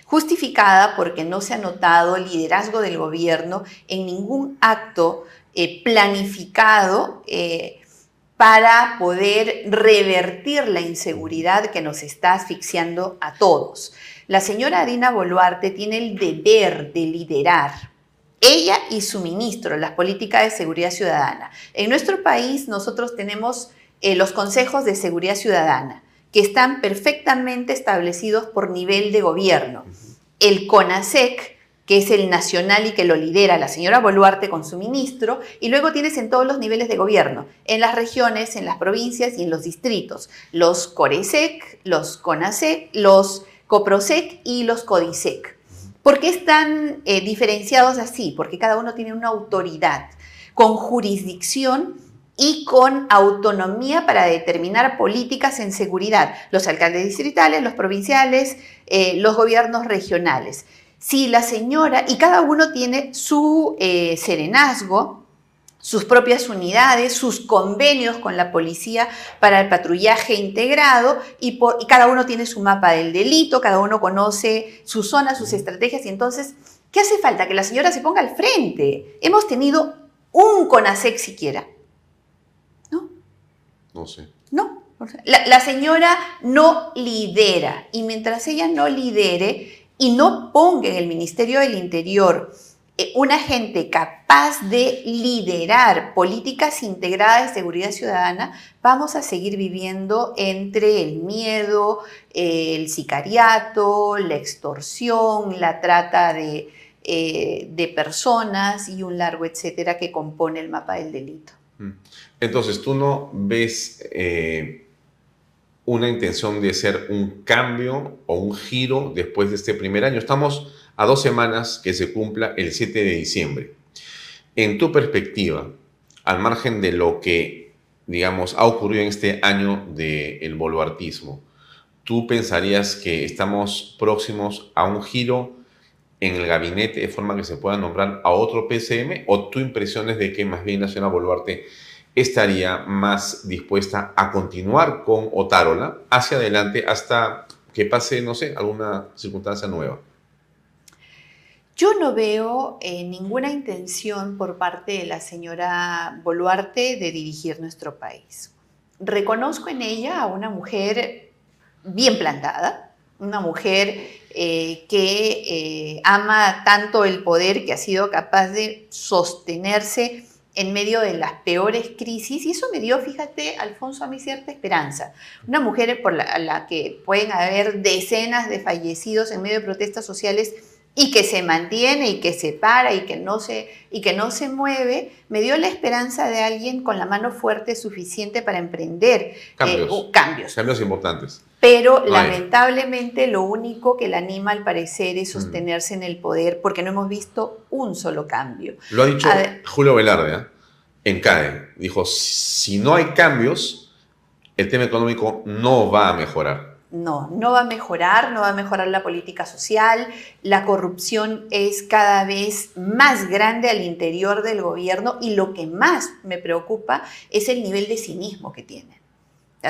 Justificada porque no se ha notado liderazgo del gobierno en ningún acto eh, planificado eh, para poder revertir la inseguridad que nos está asfixiando a todos. La señora Dina Boluarte tiene el deber de liderar ella y su ministro, las políticas de seguridad ciudadana. En nuestro país nosotros tenemos eh, los consejos de seguridad ciudadana, que están perfectamente establecidos por nivel de gobierno. El CONASEC, que es el nacional y que lo lidera la señora Boluarte con su ministro, y luego tienes en todos los niveles de gobierno, en las regiones, en las provincias y en los distritos, los CORESEC, los CONASEC, los COPROSEC y los CODISEC. ¿Por qué están eh, diferenciados así? Porque cada uno tiene una autoridad con jurisdicción y con autonomía para determinar políticas en seguridad. Los alcaldes distritales, los provinciales, eh, los gobiernos regionales. Si la señora, y cada uno tiene su eh, serenazgo, sus propias unidades, sus convenios con la policía para el patrullaje integrado y, cada uno tiene su mapa del delito, cada uno conoce su zona, sus estrategias y entonces, ¿qué hace falta? Que la señora se ponga al frente. Hemos tenido un CONASEC siquiera. ¿No? Sé. No. La, la señora no lidera y mientras ella no lidere y no ponga en el Ministerio del Interior eh, una gente capaz de liderar políticas integradas de seguridad ciudadana, vamos a seguir viviendo entre el miedo, el sicariato, la extorsión, la trata de, eh, de personas y un largo etcétera que compone el mapa del delito. Entonces, ¿tú no ves eh, una intención de hacer un cambio o un giro después de este primer año? Estamos a dos semanas que se cumpla el 7 de diciembre. En tu perspectiva, al margen de lo que, digamos, ha ocurrido en este año del boluartismo, ¿tú pensarías que estamos próximos a un giro en el gabinete de forma que se pueda nombrar a otro PCM? ¿O tu impresión es de que más bien señora Boluarte estaría más dispuesta a continuar con Otárola hacia adelante hasta que pase, no sé, alguna circunstancia nueva? Yo no veo eh, ninguna intención por parte de la señora Boluarte de dirigir nuestro país. Reconozco en ella a una mujer bien plantada, una mujer eh, que eh, ama tanto el poder que ha sido capaz de sostenerse en medio de las peores crisis y eso me dio, fíjate, Alfonso, a mí cierta esperanza. Una mujer por la, la que pueden haber decenas de fallecidos en medio de protestas sociales y que se mantiene y que se para y que no se y que no se mueve, me dio la esperanza de alguien con la mano fuerte suficiente para emprender eh, cambios. cambios. importantes. Pero lamentablemente lo único que la anima al parecer es mm. sostenerse en el poder porque no hemos visto un solo cambio. Lo ha dicho Julio Velarde ¿eh? en CAE. Dijo, si no hay cambios, el tema económico no va a mejorar. no, no va a mejorar, no va a mejorar la política social, la corrupción es cada vez más grande al interior del gobierno y lo que más me preocupa es el nivel de cinismo que tienen.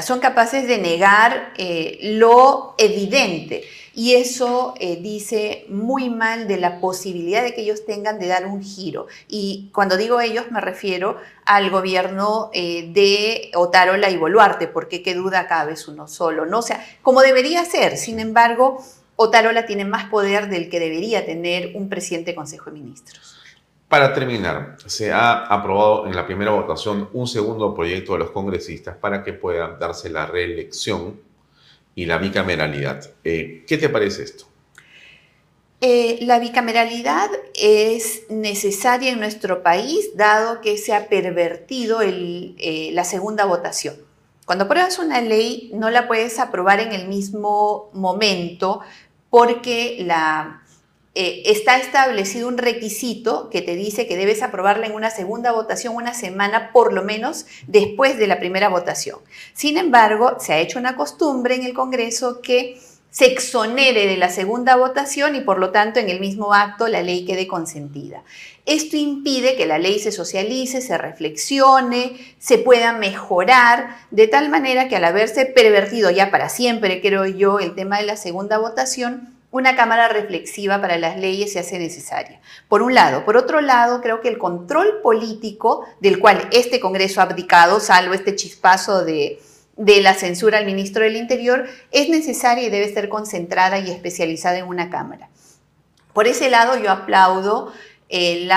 Son capaces de negar eh, lo evidente y eso eh, dice muy mal de la posibilidad de que ellos tengan de dar un giro. Y cuando digo ellos me refiero al gobierno eh, de Otárola y Boluarte, porque qué duda cabe es uno solo, ¿no? O sea, como debería ser, sin embargo, Otárola tiene más poder del que debería tener un presidente de Consejo de Ministros. Para terminar, se ha aprobado en la primera votación un segundo proyecto de los congresistas para que pueda darse la reelección y la bicameralidad. Eh, ¿Qué te parece esto? Eh, la bicameralidad es necesaria en nuestro país dado que se ha pervertido eh, la segunda votación. Cuando apruebas una ley no la puedes aprobar en el mismo momento porque la, está establecido un requisito que te dice que debes aprobarla en una segunda votación una semana por lo menos después de la primera votación. Sin embargo, se ha hecho una costumbre en el Congreso que se exonere de la segunda votación y por lo tanto en el mismo acto la ley quede consentida. Esto impide que la ley se socialice, se reflexione, se pueda mejorar, de tal manera que al haberse pervertido ya para siempre, creo yo, el tema de la segunda votación, una cámara reflexiva para las leyes se hace necesaria. Por un lado. Por otro lado, creo que el control político del cual este Congreso ha abdicado, salvo este chispazo de, la censura al ministro del Interior, es necesaria y debe ser concentrada y especializada en una Cámara. Por ese lado, yo aplaudo eh,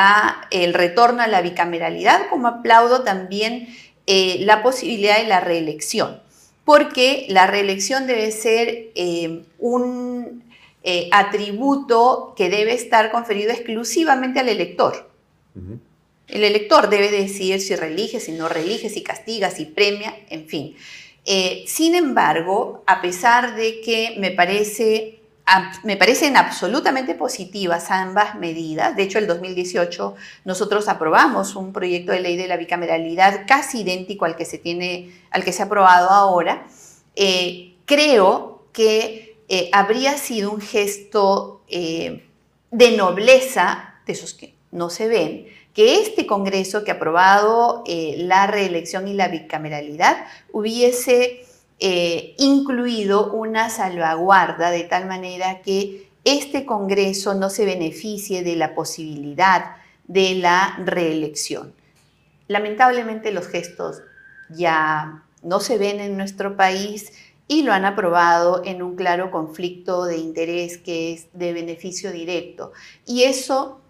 el retorno a la bicameralidad, como aplaudo también eh, la posibilidad de la reelección, porque la reelección debe ser eh, un eh, atributo que debe estar conferido exclusivamente al elector. El elector debe decir si relige, si no relige, si castiga, si premia, en fin. Eh, sin embargo, a pesar de que me, parece, me parecen absolutamente positivas ambas medidas, de hecho el 2018 nosotros aprobamos un proyecto de ley de la bicameralidad casi idéntico al que se, tiene, al que se ha aprobado ahora, eh, creo que eh, habría sido un gesto eh, de nobleza, de esos que no se ven, que este Congreso que ha aprobado eh, la reelección y la bicameralidad hubiese incluido una salvaguarda de tal manera que este Congreso no se beneficie de la posibilidad de la reelección. Lamentablemente los gestos ya no se ven en nuestro país y lo han aprobado en un claro conflicto de interés que es de beneficio directo. Y eso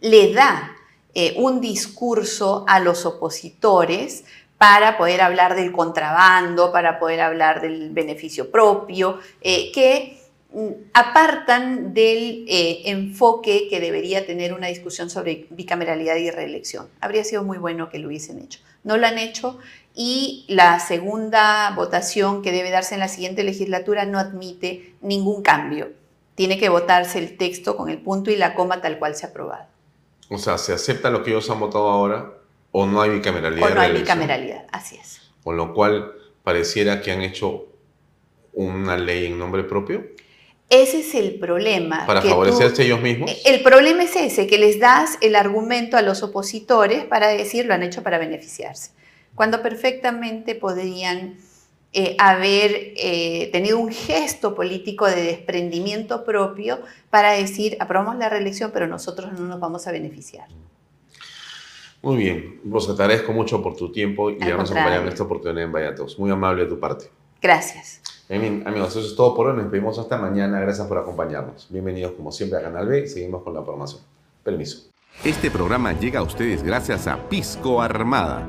le da eh, un discurso a los opositores para poder hablar del contrabando, para poder hablar del beneficio propio, eh, que mm, apartan del eh, enfoque que debería tener una discusión sobre bicameralidad y reelección. Habría sido muy bueno que lo hubiesen hecho. No lo han hecho y la segunda votación que debe darse en la siguiente legislatura no admite ningún cambio. Tiene que votarse el texto con el punto y la coma tal cual se ha aprobado. O sea, ¿se acepta lo que ellos han votado ahora o no hay bicameralidad? O no hay bicameralidad, así es. Con lo cual pareciera que han hecho una ley en nombre propio. Ese es el problema. Para favorecerse ellos mismos. El problema es ese, que les das el argumento a los opositores para decir lo han hecho para beneficiarse cuando perfectamente podrían eh, haber eh, tenido un gesto político de desprendimiento propio para decir, aprobamos la reelección, pero nosotros no nos vamos a beneficiar. Muy bien, vos te agradezco mucho por tu tiempo y habernos acompañado en esta oportunidad en Vallatos. Muy amable de tu parte. Gracias. Bien, amigos, eso es todo por hoy. Nos vemos hasta mañana. Gracias por acompañarnos. Bienvenidos como siempre a Canal B. Seguimos con la programación. Permiso. Este programa llega a ustedes gracias a Pisco Armada